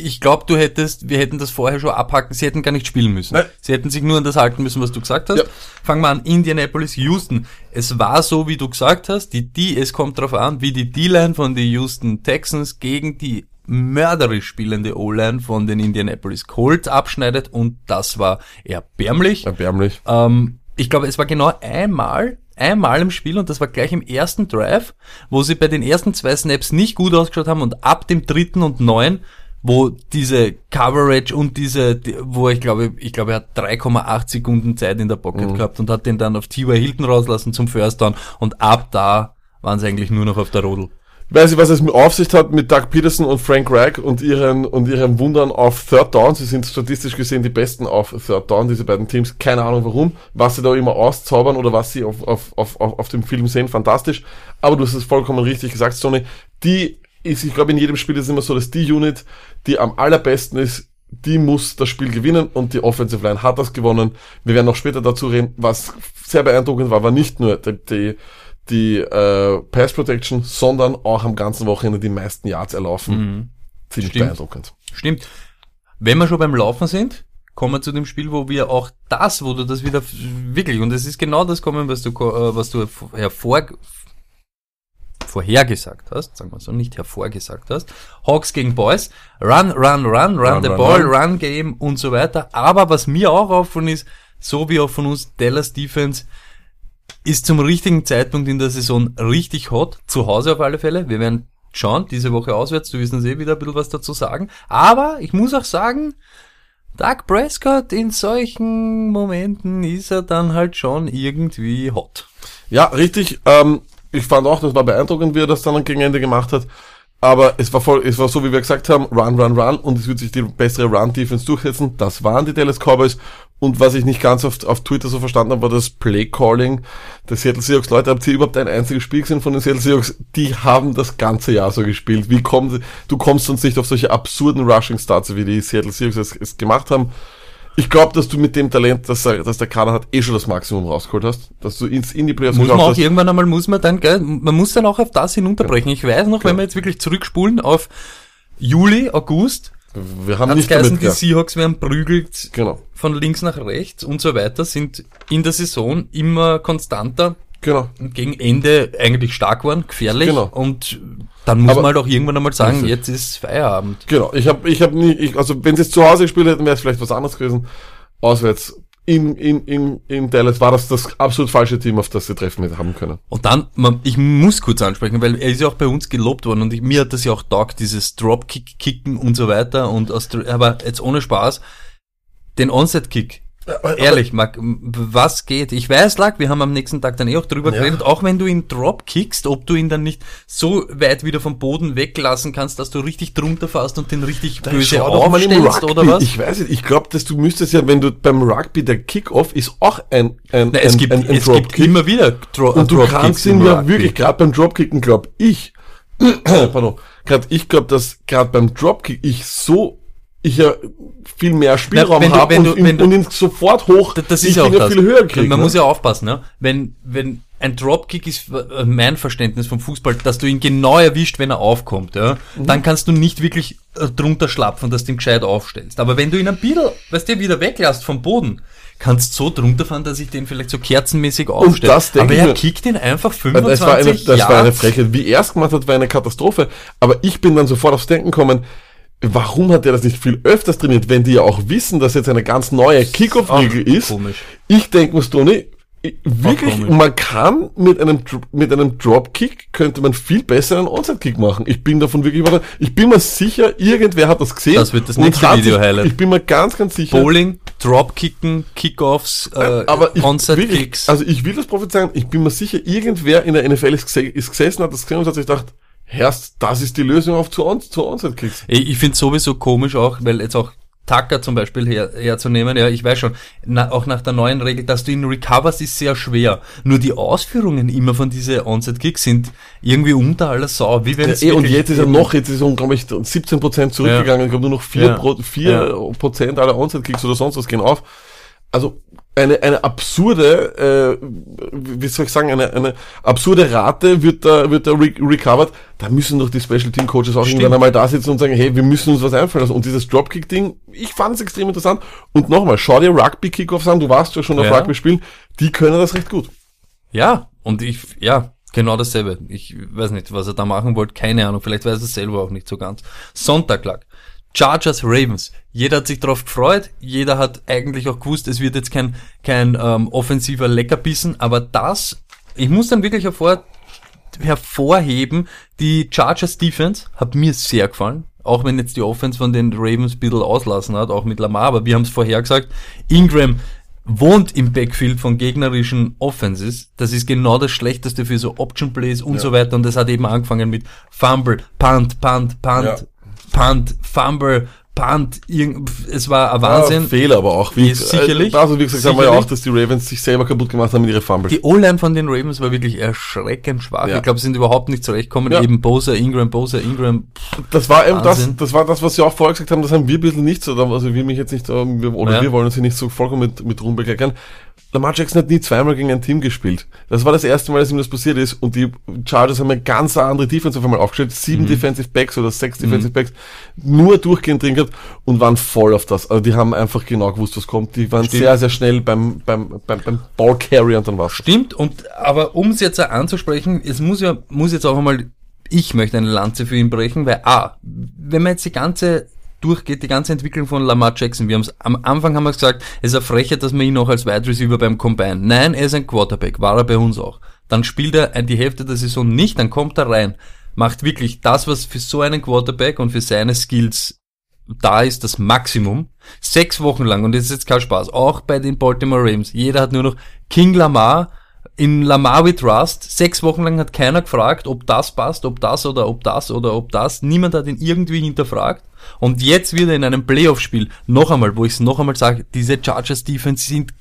ich glaube, du hättest, wir hätten das vorher schon abhaken, sie hätten gar nicht spielen müssen. Nein. Sie hätten sich nur an das halten müssen, was du gesagt hast. Ja. Fangen wir an, Indianapolis, Houston. Es war so, wie du gesagt hast, die D, es kommt drauf an, wie die D-Line von den Houston Texans gegen die mörderisch spielende O-Line von den Indianapolis Colts abschneidet und das war erbärmlich. Erbärmlich. Ähm, ich glaube, es war genau einmal, einmal im Spiel und das war gleich im ersten Drive, wo sie bei den ersten zwei Snaps nicht gut ausgeschaut haben und ab dem dritten und neun, wo diese Coverage und diese, die- wo ich glaube, ich glaube, er hat 3,8 Sekunden Zeit in der Pocket gehabt und hat den dann auf T.Y. Hilton rauslassen zum First Down und ab da waren sie eigentlich nur noch auf der Rodel. Weiß ich, was es mit Aufsicht hat mit Doug Peterson und Frank Reich und ihren, und ihren Wundern auf Third Down. Sie sind statistisch gesehen die besten auf Third Down, diese beiden Teams. Keine Ahnung warum, was sie da immer auszaubern oder was sie auf, auf, auf, auf, auf dem Film sehen. Fantastisch. Aber du hast es vollkommen richtig gesagt, Sony. Die ist, ich glaube, in jedem Spiel ist es immer so, dass die Unit, die am allerbesten ist, die muss das Spiel gewinnen und die Offensive Line hat das gewonnen. Wir werden noch später dazu reden, was sehr beeindruckend war, war nicht nur die, die die äh, Pass Protection, sondern auch am ganzen Wochenende die meisten Yards erlaufen. Mhm. Ziemlich Stimmt. beeindruckend. Stimmt. Wenn wir schon beim Laufen sind, kommen wir zu dem Spiel, wo wir auch das, wo du das wieder wirklich, und es ist genau das kommen, was du, äh, was du hervor, vorhergesagt hast, sagen wir so, nicht hervorgesagt hast. Hawks gegen Boys, run, run, run, run, run the run, ball, run. run game und so weiter. Aber was mir auch auffallen ist, so wie auch von uns Dallas Defense, ist zum richtigen Zeitpunkt in der Saison richtig hot. Zu Hause auf alle Fälle. Wir werden schauen, diese Woche auswärts, du wirst uns eh wieder ein bisschen was dazu sagen. Aber ich muss auch sagen, Doug Prescott in solchen Momenten ist er dann halt schon irgendwie hot. Ja, richtig. Ähm, ich fand auch, das war beeindruckend, wie er das dann gegen Ende gemacht hat. Aber es war voll, es war so, wie wir gesagt haben, run, run, run und es wird sich die bessere Run-Defense durchsetzen. Das waren die Dallas Cowboys und was ich nicht ganz oft auf Twitter so verstanden habe, war das Play-Calling der Seattle Seahawks. Leute, habt ihr überhaupt ein einziges Spiel gesehen von den Seattle Seahawks? Die haben das ganze Jahr so gespielt. Wie kommen du kommst sonst nicht auf solche absurden Rushing-Starts, wie die Seattle Seahawks es, es gemacht haben. Ich glaube, dass du mit dem Talent, das, das der Kader hat, eh schon das Maximum rausgeholt hast. Dass du ins in die Playoffs Muss man auch hast. irgendwann einmal, muss man dann, gell, man muss dann auch auf das hinunterbrechen. Ich weiß noch, ja. wenn wir jetzt wirklich zurückspulen auf Juli, August, wir haben nicht geheißen, damit, die Seahawks werden prügelt genau. von links nach rechts und so weiter, sind in der Saison immer konstanter. Genau. Und gegen Ende eigentlich stark waren, gefährlich. Genau. Und dann muss Aber man halt auch irgendwann einmal sagen, jetzt ist Feierabend. Genau. Ich habe ich hab nie, ich, also wenn sie es zu Hause gespielt hätten, wäre es vielleicht was anderes gewesen. Auswärts in, in, in, in Dallas war das das absolut falsche Team, auf das sie treffen hätte haben können. Und dann, man, ich muss kurz ansprechen, weil er ist ja auch bei uns gelobt worden und ich, mir hat das ja auch taugt, dieses Dropkick-Kicken und so weiter und aus, aber jetzt ohne Spaß, den Onset-Kick, aber, Ehrlich, Marc, was geht? Ich weiß, Lack, wir haben am nächsten Tag dann eh auch drüber ja. geredet, auch wenn du ihn drop kickst, ob du ihn dann nicht so weit wieder vom Boden weglassen kannst, dass du richtig drunter fährst und den richtig dann böse aufstellst oder was? Ich weiß nicht, ich glaube, dass du müsstest ja, wenn du beim Rugby, der Kickoff ist auch ein, ein, Na, es ein, gibt, ein, ein es gibt immer wieder Dro Und du kannst ihn ja wirklich, gerade beim Dropkicken, glaube ich, (clears throat) pardon, gerade ich glaube, dass gerade beim Dropkick ich so ich ja viel mehr Spielraum habe und, du, ihn, und ihn sofort hoch, das, ist ich auch das. viel höher kriege. Man ne? muss ja aufpassen, ne? Wenn, wenn ein Dropkick ist äh, mein Verständnis vom Fußball, dass du ihn genau erwischt, wenn er aufkommt, ja? Mhm. Dann kannst du nicht wirklich äh, drunter schlapfen, dass du ihn gescheit aufstellst. Aber wenn du ihn ein bisschen, weißt du, wieder weglässt vom Boden, kannst so drunter fahren, dass ich den vielleicht so kerzenmäßig aufstelle. Aber er kickt ihn einfach 25 das war eine, Das Yards. war eine Frechheit. Wie er es gemacht hat, war eine Katastrophe. Aber ich bin dann sofort aufs Denken gekommen, warum hat er das nicht viel öfters trainiert, wenn die ja auch wissen, dass jetzt eine ganz neue Kickoff-Regel ist? Komisch. Ich denke mir, Stoney, wirklich, man kann mit einem, mit einem Dropkick könnte man viel besser einen Onside-Kick machen. Ich bin davon wirklich überzeugt. Ich bin mir sicher, irgendwer hat das gesehen. Das wird das nächste Video highlight. Ich bin mir ganz, ganz sicher. Bowling, Dropkicken, Kickoffs, äh, Onside-Kicks. Also ich will das prophezeien, ich bin mir sicher, irgendwer in der NFL ist, gesessen, hat das gesehen und hat sich gedacht, Herst, das ist die Lösung auf zu, on zu Onside-Kicks. Ich, ich finde sowieso komisch auch, weil jetzt auch Tucker zum Beispiel her, herzunehmen, ja, ich weiß schon, na, auch nach der neuen Regel, dass du ihn recoverst, ist sehr schwer. Nur die Ausführungen immer von diese Onside-Kicks sind irgendwie unter aller Sau. Wie wenn ja, eh, und jetzt ist er noch, jetzt ist er, glaube ich, 17% zurückgegangen, ja. ich glaube nur noch 4%, ja. Pro, 4 ja. Prozent aller Onside-Kicks oder sonst was gehen auf. Also eine, eine absurde, äh, wie soll ich sagen, eine, eine absurde Rate wird da, wird da re recovered. Da müssen doch die Special Team Coaches auch Stimmt. irgendwann einmal da sitzen und sagen, hey, wir müssen uns was einfallen lassen. Und dieses Dropkick-Ding, ich fand es extrem interessant. Und nochmal, schau dir Rugby-Kickoffs an, du warst ja schon auf ja. Rugby spielen, die können das recht gut. Ja, und ich, ja, genau dasselbe. Ich weiß nicht, was er da machen wollte, keine Ahnung, vielleicht weiß er selber auch nicht so ganz. Sonntag lag. Chargers Ravens. Jeder hat sich darauf gefreut, jeder hat eigentlich auch gewusst, es wird jetzt kein, kein ähm, offensiver Leckerbissen, aber das, ich muss dann wirklich hervor, hervorheben, die Chargers Defense hat mir sehr gefallen, auch wenn jetzt die Offense von den Ravens ein bisschen auslassen hat, auch mit Lamar, aber wir haben es vorher gesagt, Ingram wohnt im Backfield von gegnerischen Offenses. Das ist genau das Schlechteste für so Option Plays und Ja. so weiter. Und das hat eben angefangen mit Fumble, Punt, Punt, Punt, Ja. Punt, Fumble, Punt. Irgend, es war ein Wahnsinn. Ja, Fehler aber auch. Wie, sicherlich. Also wie gesagt, haben wir ja auch, dass die Ravens sich selber kaputt gemacht haben mit ihren Fumbles. Die O-Line von den Ravens war wirklich erschreckend schwach. Ja. Ich glaube, sie sind überhaupt nicht zurechtgekommen. Ja. Eben Bosa, Ingram, Bosa, Ingram. Pff, Das war eben das, Wahnsinn. das war das, was Sie auch vorher gesagt haben, das haben wir ein bisschen nicht so, also wir mich jetzt nicht, wir, oder wir wollen uns hier nicht so vollkommen mit, mit Ruhm bekleckern. Lamar Jackson hat nie zweimal gegen ein Team gespielt. Das war das erste Mal, dass ihm das passiert ist und die Chargers haben eine ganz andere Defense auf einmal aufgestellt. Mhm. Sieben Defensive Backs oder sechs Defensive Backs nur durchgehend drin gehabt und waren voll auf das. Also die haben einfach genau gewusst, was kommt. Die waren Stimmt. sehr, sehr schnell beim, beim, beim, beim Ball Carry und dann war's. Stimmt, und aber um es jetzt anzusprechen, es muss ja, muss jetzt auch einmal, ich möchte eine Lanze für ihn brechen, weil A, wenn man jetzt die ganze durchgeht, die ganze Entwicklung von Lamar Jackson, wir haben am Anfang haben wir gesagt, es ist eine Frechheit, dass man ihn noch als Wide Receiver beim Combine. Nein, er ist ein Quarterback, war er bei uns auch. Dann spielt er die Hälfte der Saison nicht, dann kommt er rein, macht wirklich das, was für so einen Quarterback und für seine Skills da ist das Maximum. Sechs Wochen lang, und das ist jetzt kein Spaß, auch bei den Baltimore Ravens. Jeder hat nur noch King Lamar in Lamar with Rust. Sechs Wochen lang hat keiner gefragt, ob das passt, ob das oder ob das oder ob das. Niemand hat ihn irgendwie hinterfragt. Und jetzt wieder in einem Playoff-Spiel, noch einmal, wo ich es noch einmal sage, diese Chargers Defense sind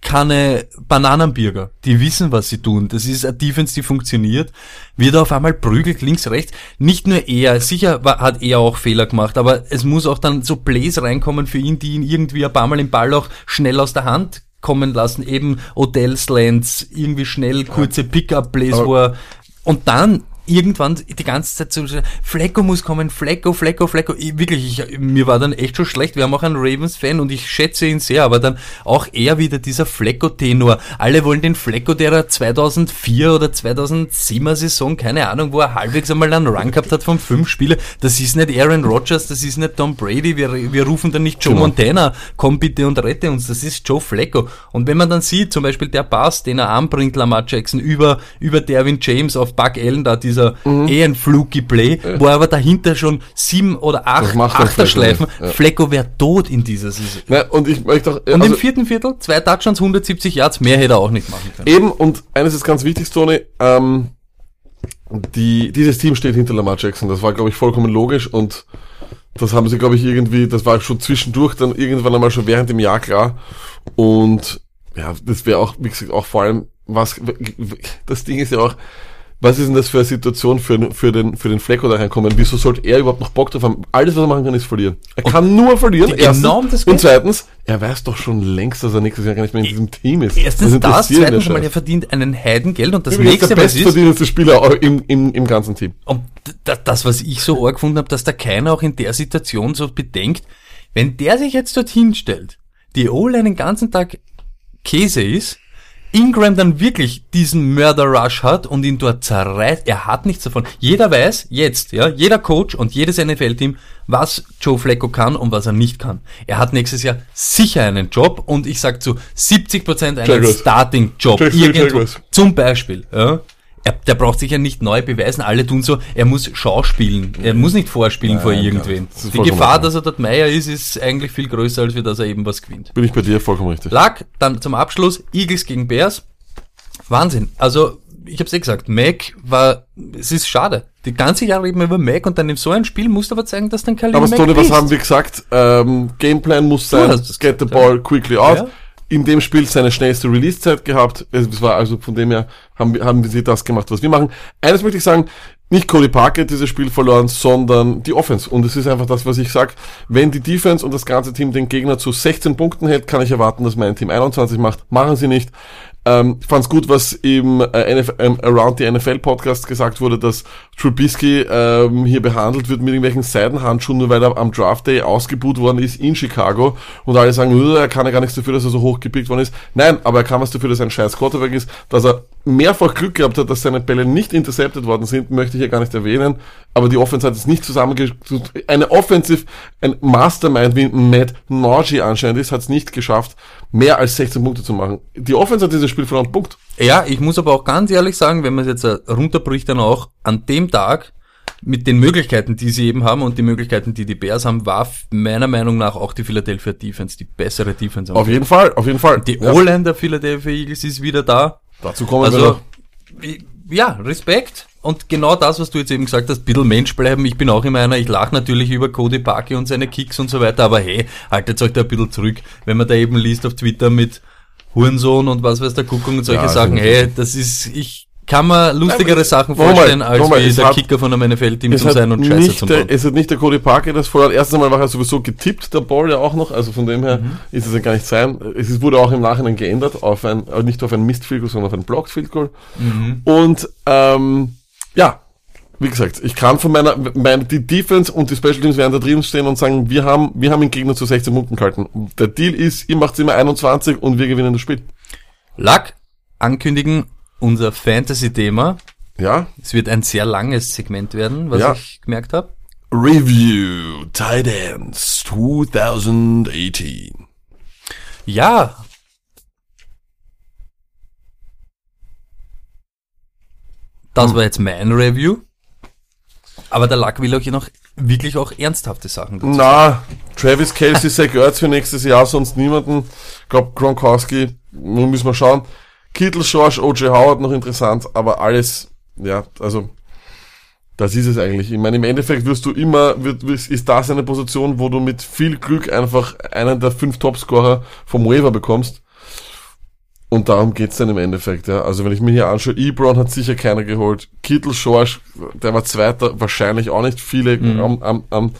keine Bananenbürger. Die wissen, was sie tun. Das ist eine Defense, die funktioniert. Wird auf einmal prügelt, links, rechts. Nicht nur er, sicher hat er auch Fehler gemacht, aber es muss auch dann so Plays reinkommen für ihn, die ihn irgendwie ein paar Mal den Ball auch schnell aus der Hand kommen lassen. Eben Odell Slants, irgendwie schnell kurze Pickup-Plays, wo er, und dann irgendwann die ganze Zeit so, Flecko muss kommen, Flecko, Flecko, Flecko. Ich, wirklich, ich, mir war dann echt schon schlecht. Wir haben auch einen Ravens-Fan und ich schätze ihn sehr, aber dann auch er wieder dieser Flecko-Tenor. Alle wollen den Flecko, der er 2004 oder 2007er Saison, keine Ahnung, wo er halbwegs einmal einen Run gehabt hat von fünf Spiele. Das ist nicht Aaron Rodgers, das ist nicht Tom Brady. Wir, wir rufen dann nicht Joe Genau. Montana, komm bitte und rette uns. Das ist Joe Flecko. Und wenn man dann sieht, zum Beispiel der Pass, den er anbringt, Lamar Jackson, über, über Derwin James auf Buck Allen, da dieser Mhm. eh ein fluky Play, wo er aber dahinter schon sieben oder acht Achterschleifen. Ja. Flecko wäre tot in dieser Saison. Ne, und ich möchte auch, Und also, im vierten Viertel, zwei Touchdowns, 170 Yards, mehr hätte er auch nicht machen können. Eben, und eines ist ganz wichtig, Tony, ähm, die, dieses Team steht hinter Lamar Jackson. Das war, glaube ich, vollkommen logisch und das haben sie, glaube ich, irgendwie, das war schon zwischendurch dann irgendwann einmal schon während dem Jahr klar. Und ja, das wäre auch, wie gesagt, auch vor allem, was, das Ding ist ja auch, was ist denn das für eine Situation für, für den, für den Flecko da reinkommen? Wieso sollte er überhaupt noch Bock drauf haben? Alles, was er machen kann, ist verlieren. Er kann nur verlieren, erstens. genau das und zweitens, er weiß doch schon längst, dass er nächstes Jahr gar nicht mehr in diesem Team ist. Erstens das, der zweitens Scheiß? er verdient einen Heidengeld und das Übrigens nächste, der bestverdienendste Spieler im, im, im ganzen Team. Und das, das, was ich so arg gefunden habe, dass da keiner auch in der Situation so bedenkt, wenn der sich jetzt dorthin stellt, die O-Line den ganzen Tag Käse ist, Ingram dann wirklich diesen Mörder-Rush hat und ihn dort zerreißt, er hat nichts davon. Jeder weiß jetzt, ja, jeder Coach und jedes NFL-Team, was Joe Flacco kann und was er nicht kann. Er hat nächstes Jahr sicher einen Job und ich sag zu 70% einen. Starting-Job. Irgendwo. Zum Beispiel, ja. Er, der braucht sich ja nicht neu beweisen. Alle tun so, er muss schauspielen. Er muss nicht vorspielen vor Nein, irgendwen. das ist Die Gefahr, dass er dort Meier ist, ist eigentlich viel größer, als für dass er eben was gewinnt. Bin ich bei dir vollkommen richtig. Lag dann zum Abschluss Eagles gegen Bears. Wahnsinn. Also, ich hab's eh gesagt, Mac war, es ist schade. Die ganze Jahre reden wir über Mac und dann in so einem Spiel musst du aber zeigen, dass dann Khalil Aber Mac Tony, was haben wir gesagt? Ähm, Gameplan muss sein, get the ball quickly out. Ja. In dem Spiel seine schnellste Release-Zeit gehabt. Es war also von dem her, haben, wir- haben sie das gemacht, was wir machen. Eines möchte ich sagen, nicht Cody Parker hat dieses Spiel verloren, sondern die Offense. Und es ist einfach das, was ich sag. Wenn die Defense und das ganze Team den Gegner zu 16 Punkten hält, kann ich erwarten, dass mein Team 21 macht. Machen sie nicht. Ähm, fand's gut, was im äh, NF ähm, Around the NFL Podcast gesagt wurde, dass Trubisky ähm, hier behandelt wird mit irgendwelchen Seidenhandschuhen, nur weil er am Draft Day ausgebuht worden ist in Chicago und alle sagen, "Äh, er kann ja gar nichts dafür, dass er so hoch gepickt worden ist. Nein, aber er kann was dafür, dass er ein scheiß Quarterback ist, dass er mehrfach Glück gehabt hat, dass seine Bälle nicht intercepted worden sind, möchte ich hier gar nicht erwähnen, aber die Offense hat es nicht zusammengeschafft. Eine Offensive, ein Mastermind wie Matt Nagy anscheinend ist, hat es nicht geschafft, mehr als 16 Punkte zu machen. Die Offense hat dieses Spiel verloren, Punkt. Ja, ich muss aber auch ganz ehrlich sagen, wenn man es jetzt äh, runterbricht, dann auch an dem Tag mit den Möglichkeiten, die sie eben haben und die Möglichkeiten, die die Bears haben, war meiner Meinung nach auch die Philadelphia Defense die bessere Defense. Auf jeden Fall, auf jeden Fall. Die ja, O-Line der Philadelphia Eagles ist wieder da. Dazu kommen wir Also, noch. ja, Respekt. Und genau das, was du jetzt eben gesagt hast, bisschen Mensch bleiben. Ich bin auch immer einer, ich lache natürlich über Cody Parkey und seine Kicks und so weiter, aber hey, haltet euch da ein bisschen zurück. Wenn man da eben liest auf Twitter mit Hurensohn und was weiß der Kuckuck und solche Ja, Sachen, hey, das ist, ich kann mir lustigere Sachen vorstellen, als nochmal, wie der Kicker von einem NFL-Team zu sein und Scheiße zu bauen. es hat nicht der Cody Parker das vorher. Erstens einmal war er sowieso getippt, der Ball ja auch noch. Also von dem her Mhm. ist es ja gar nicht sein. Es wurde auch im Nachhinein geändert auf ein, äh, nicht auf ein Missed Field Goal, sondern auf ein Blocked Field Goal. Mhm. Und ähm, ja, wie gesagt, ich kann von meiner, meine, die Defense und die Special Teams werden da drin stehen und sagen, wir haben, wir haben den Gegner zu 16 Punkten gehalten. Der Deal ist, ihr macht immer 21 und wir gewinnen das Spiel. Lack, ankündigen, unser Fantasy-Thema. Ja? Es wird ein sehr langes Segment werden, was Ja. ich gemerkt habe. Review Tight Ends 2018. Ja. Das war jetzt mein Review. Aber der Lack will euch noch wirklich auch ernsthafte Sachen dazu. Na, Travis Kelsey, Zach Ertz für nächstes Jahr, sonst niemanden. Ich glaube, Gronkowski, nun müssen wir schauen. Kittel, George, O.J. Howard noch interessant, aber alles, ja, also, das ist es eigentlich. Ich meine, im Endeffekt wirst du immer, wird, ist das eine Position, wo du mit viel Glück einfach einen der fünf Topscorer vom Waiver bekommst. Und darum geht's dann im Endeffekt, ja. Also wenn ich mir hier anschaue, Ebron hat sicher keiner geholt. Kittel, George, der war Zweiter, wahrscheinlich auch nicht viele am, am, am,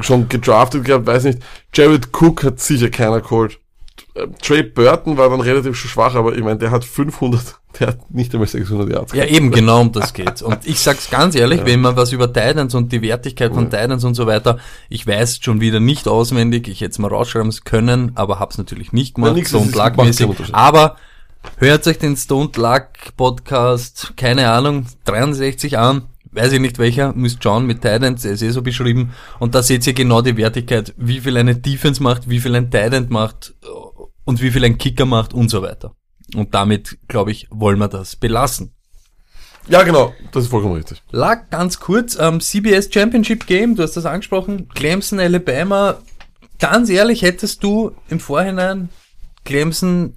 schon gedraftet gehabt, weiß nicht. Jared Cook hat sicher keiner geholt. Äh, Trey Burton war dann relativ schwach, aber ich meine, der hat 500, der hat nicht einmal 600 Yards. Ja, eben genau um das geht's. Und ich sag's ganz ehrlich, wenn man was über Titans und die Wertigkeit von Titans und so weiter, ich weiß schon wieder nicht auswendig, ich hätte es mal rausschreiben können, aber hab's natürlich nicht Ja, gemacht, Luck macht mäßig. Aber hört euch den Stone Luck Podcast, keine Ahnung, 63 an, weiß ich nicht welcher, müsst schauen mit Titans, der ist eh so beschrieben. Und da seht ihr genau die Wertigkeit, wie viel eine Defense macht, wie viel ein Titan macht und wie viel ein Kicker macht und so weiter. Und damit, glaube ich, wollen wir das belassen. Ja, genau, das ist vollkommen richtig. Lag ganz kurz am CBS Championship Game, du hast das angesprochen, Clemson, Alabama. Ganz ehrlich, hättest du im Vorhinein Clemson,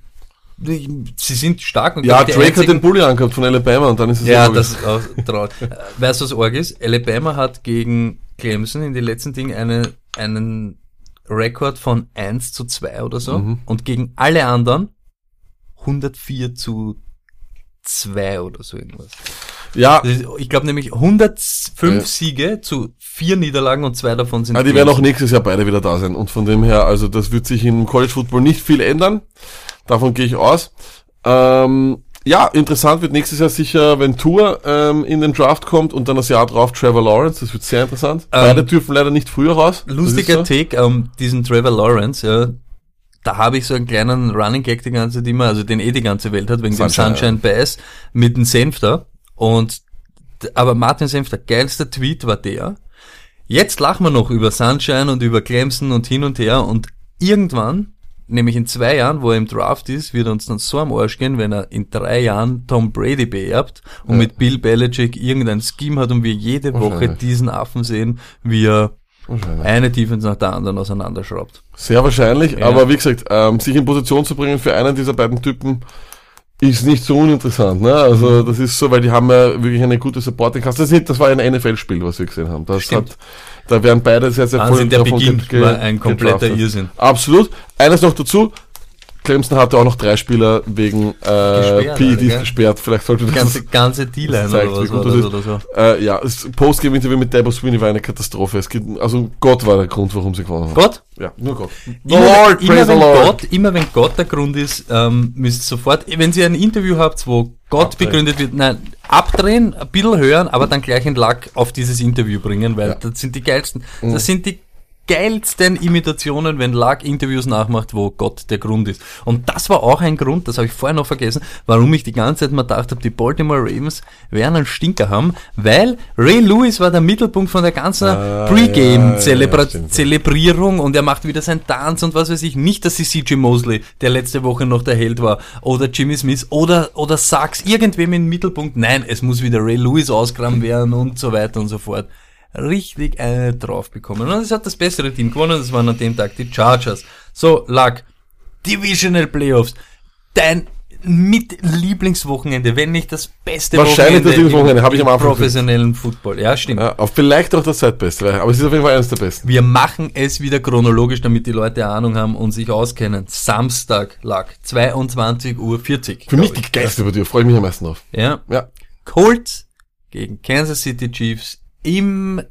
sie sind stark und Ja, Drake hat einzigen- den Bulli angehabt von Alabama und dann ist es ja, das ist auch traurig. Weißt du, was arg ist? Alabama hat gegen Clemson in den letzten Dingen eine, einen Rekord von 1 zu 2 oder so. Mhm. Und gegen alle anderen 104 zu 2 oder so irgendwas. Ja, ist, ich glaube nämlich 105 Ja. Siege zu vier Niederlagen und zwei davon sind Ah, die werden auch nächstes Jahr beide wieder da sein. Und von dem her, also das wird sich im College Football nicht viel ändern. Davon gehe ich aus. Ähm, ja, interessant wird nächstes Jahr sicher, wenn Tour ähm, in den Draft kommt und dann das Jahr drauf Trevor Lawrence. Das wird sehr interessant. beide dürfen leider nicht früher raus. Lustiger so. Take, ähm, diesen Trevor Lawrence, ja, da habe ich so einen kleinen Running Gag die ganze Zeit also den eh die ganze Welt hat, wegen Sunshine, dem Sunshine Bass mit dem Senfter. Und, aber Martin Senfter, geilster Tweet war der. Jetzt lachen wir noch über Sunshine und über Clemson und hin und her und irgendwann, nämlich in zwei Jahren, wo er im Draft ist, wird er uns dann so am Arsch gehen, wenn er in drei Jahren Tom Brady beerbt und Ja. mit Bill Belichick irgendein Scheme hat und wir jede Woche diesen Affen sehen, wie er eine Defense nach der anderen auseinanderschraubt. Sehr wahrscheinlich, Ja. aber wie gesagt, ähm, sich in Position zu bringen für einen dieser beiden Typen ist nicht so uninteressant. Ne? Also das ist so, weil die haben ja wirklich eine gute Supporting Cast. Das, ist nicht- das war ein NFL-Spiel, was wir gesehen haben. Das Stimmt. hat, da werden beide sehr, sehr Wahnsinn, der davon Beginn war ein kompletter gedraftet. Irrsinn. Absolut. Eines noch dazu. Clemson hatte auch noch drei Spieler wegen äh, Gesperrt, PEDs gell? gesperrt. Vielleicht sollte das Ganze, ganze D-Line oder das das oder so. Äh, ja, das Postgame-Interview mit Debo Sweeney war eine Katastrophe. Es gibt, also Gott war der Grund, warum sie gewonnen haben. Gott? Ja, nur Gott. Immer, Lord, immer, wenn Lord. Gott, immer wenn Gott der Grund ist, ähm, müsst ihr sofort, wenn ihr ein Interview habt, wo Gott Abdrehen. begründet wird, nein, abdrehen, ein bisschen hören, aber dann gleich einen Lack auf dieses Interview bringen, weil Ja. Mhm. das sind die geilsten. Das sind die geilsten Imitationen, wenn Luck Interviews nachmacht, wo Gott der Grund ist. Und das war auch ein Grund, das habe ich vorher noch vergessen, warum ich die ganze Zeit mal gedacht habe, die Baltimore Ravens werden einen Stinker haben, weil Ray Lewis war der Mittelpunkt von der ganzen Ah, Pre-Game-Zelebrierung ja, ja, und er macht wieder seinen Tanz und was weiß ich. Nicht, dass sie CJ Mosley, der letzte Woche noch der Held war, oder Jimmy Smith oder, oder Sachs, irgendwem im Mittelpunkt. Nein, es muss wieder Ray Lewis ausgraben werden und so weiter und so fort richtig eine drauf bekommen. Und es hat das bessere Team gewonnen, das waren an dem Tag die Chargers. So, Luck, Divisional Playoffs, dein mit Lieblingswochenende, wenn nicht das beste Wahrscheinlich das Lieblingswochenende, habe ich am Anfang professionellen Football. Ja, stimmt. Ja, vielleicht auch das zweitbeste, aber es ist auf jeden Fall eines der besten. Wir machen es wieder chronologisch, damit die Leute Ahnung haben und sich auskennen. Samstag lag 22.40 Uhr. Für mich die geilste Partie, freue ich mich am meisten auf. Ja. Ja. Colts gegen Kansas City Chiefs im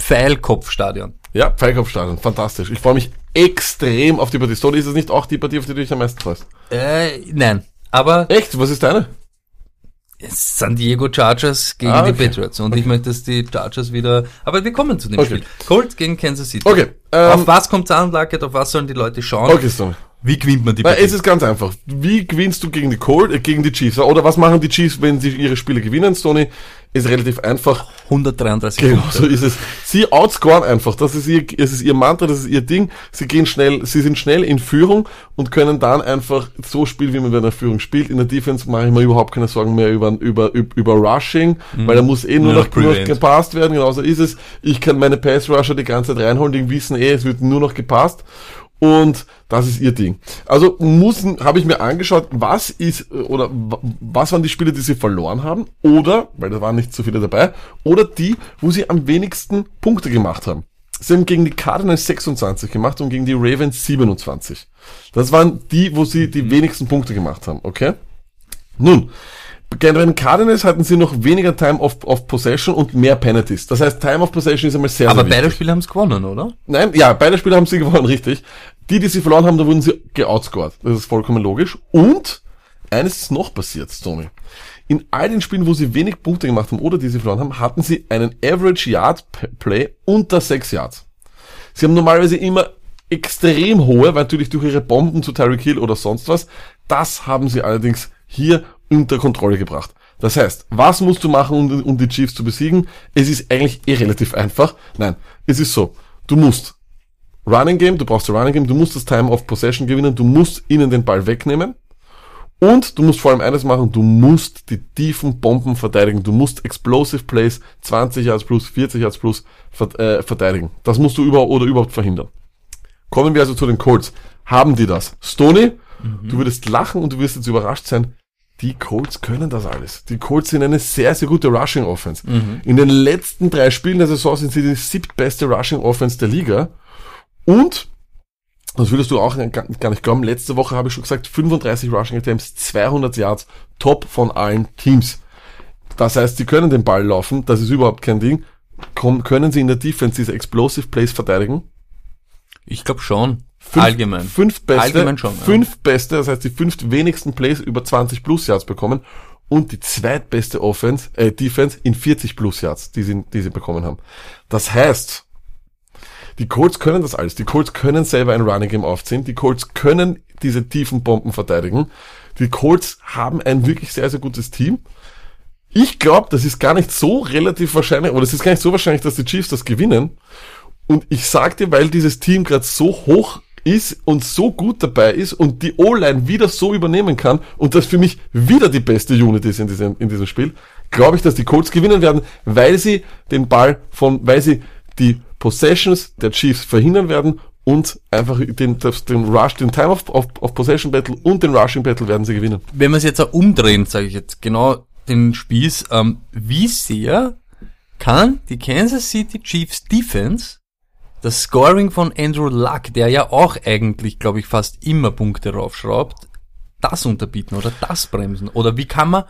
Pfeilkopfstadion. Ja, Pfeilkopfstadion, fantastisch. Ich freue mich extrem auf die Partie. Stoney, ist es nicht auch die Partie, auf die du dich am meisten freust? Äh, nein. Aber Echt? Was ist deine? San Diego Chargers gegen Ah, die okay. Patriots. Und ich möchte, dass die Chargers wieder. Aber wir kommen zu dem Okay. Spiel. Colts gegen Kansas City. Okay, ähm, auf was kommt's an, Lackett? Auf was sollen die Leute schauen? Okay, Stoney. Wie gewinnt man die Partie? es ist ganz einfach. Wie gewinnst du gegen die Colt, äh, gegen die Chiefs? Oder was machen die Chiefs, wenn sie ihre Spiele gewinnen, Stoney? Ist relativ einfach. 133 Genau, Punkte. so ist es. Sie outscoren einfach. Das ist ihr, das ist ihr Mantra, das ist ihr Ding. Sie gehen schnell, sie sind schnell in Führung und können dann einfach so spielen, wie man bei einer Führung spielt. In der Defense mache ich mir überhaupt keine Sorgen mehr über, über, über, über Rushing, weil da muss eh nur Nur noch, nur gepasst werden. Genauso ist es. Ich kann meine Pass Rusher die ganze Zeit reinholen, die wissen eh, es wird nur noch gepasst. Und das ist ihr Ding. Also müssen, habe ich mir angeschaut, was ist, äh, oder wa- was waren die Spiele, die sie verloren haben, oder, weil da waren nicht so viele dabei, oder die, wo sie am wenigsten Punkte gemacht haben. Sie haben gegen die Cardinals 26 gemacht und gegen die Ravens 27. Das waren die, wo sie die wenigsten Punkte gemacht haben, okay? Nun, bei den Cardinals hatten sie noch weniger Time of, of Possession und mehr Penalties. Das heißt, Time of Possession ist einmal sehr, Aber sehr wichtig. beide Spiele haben's gewonnen, oder? Nein, ja, beide Spiele haben sie (laughs) gewonnen, richtig. Die, die sie verloren haben, da wurden sie geoutscored. Das ist vollkommen logisch. Und eines ist noch passiert, Tommy. In all den Spielen, wo sie wenig Punkte gemacht haben oder die sie verloren haben, hatten sie einen Average Yard Play unter 6 Yards. Sie haben normalerweise immer extrem hohe, weil natürlich durch ihre Bomben zu Tyreek Hill oder sonst was. Das haben sie allerdings hier unter Kontrolle gebracht. Das heißt, was musst du machen, um, um die Chiefs zu besiegen? Es ist eigentlich eh relativ einfach. Nein, es ist so. Du musst Running Game, du brauchst ein Running Game, du musst das Time of Possession gewinnen, du musst ihnen den Ball wegnehmen. Und du musst vor allem eines machen, du musst die tiefen Bomben verteidigen. Du musst Explosive Plays 20 Yards plus, 40 Yards plus äh, verteidigen. Das musst du über oder überhaupt verhindern. Kommen wir also zu den Colts. Haben die das? Stoney, du würdest lachen und du wirst jetzt überrascht sein. Die Colts können das alles. Die Colts sind eine sehr, sehr gute Rushing Offense. In den letzten drei Spielen der Saison sind sie die siebtbeste Rushing Offense der Liga. Und, das würdest du auch gar nicht glauben, letzte Woche habe ich schon gesagt, 35 Rushing Attempts, 200 Yards, top von allen Teams. Das heißt, sie können den Ball laufen, das ist überhaupt kein Ding. Können sie in der Defense diese Explosive Plays verteidigen? Ich glaube schon. Fünf, Allgemein. Fünf beste, Allgemein schon, ja. fünf beste, das heißt die fünf wenigsten Plays über 20 plus Yards bekommen und die zweitbeste Offense, äh, Defense in 40 plus Yards, die sie, die sie bekommen haben. Das heißt, die Colts können das alles. Die Colts können selber ein Running Game aufziehen. Die Colts können diese tiefen Bomben verteidigen. Die Colts haben ein wirklich sehr, sehr gutes Team. Ich glaube, das ist gar nicht so relativ wahrscheinlich, oder es ist gar nicht so wahrscheinlich, dass die Chiefs das gewinnen. Und ich sag dir, weil dieses Team gerade so hoch ist und so gut dabei ist und die O-Line wieder so übernehmen kann und das für mich wieder die beste Unit ist in diesem, in diesem Spiel, glaube ich, dass die Colts gewinnen werden, weil sie den Ball von, weil sie die Possessions der Chiefs verhindern werden und einfach den, den Rush, den Time of, of, of Possession Battle und den Rushing Battle werden sie gewinnen. Wenn wir es jetzt auch umdrehen, sage ich jetzt genau den Spieß, ähm, wie sehr kann die Kansas City Chiefs Defense das Scoring von Andrew Luck, der ja auch eigentlich, glaube ich, fast immer Punkte raufschraubt, das unterbieten oder das bremsen? Oder wie kann man,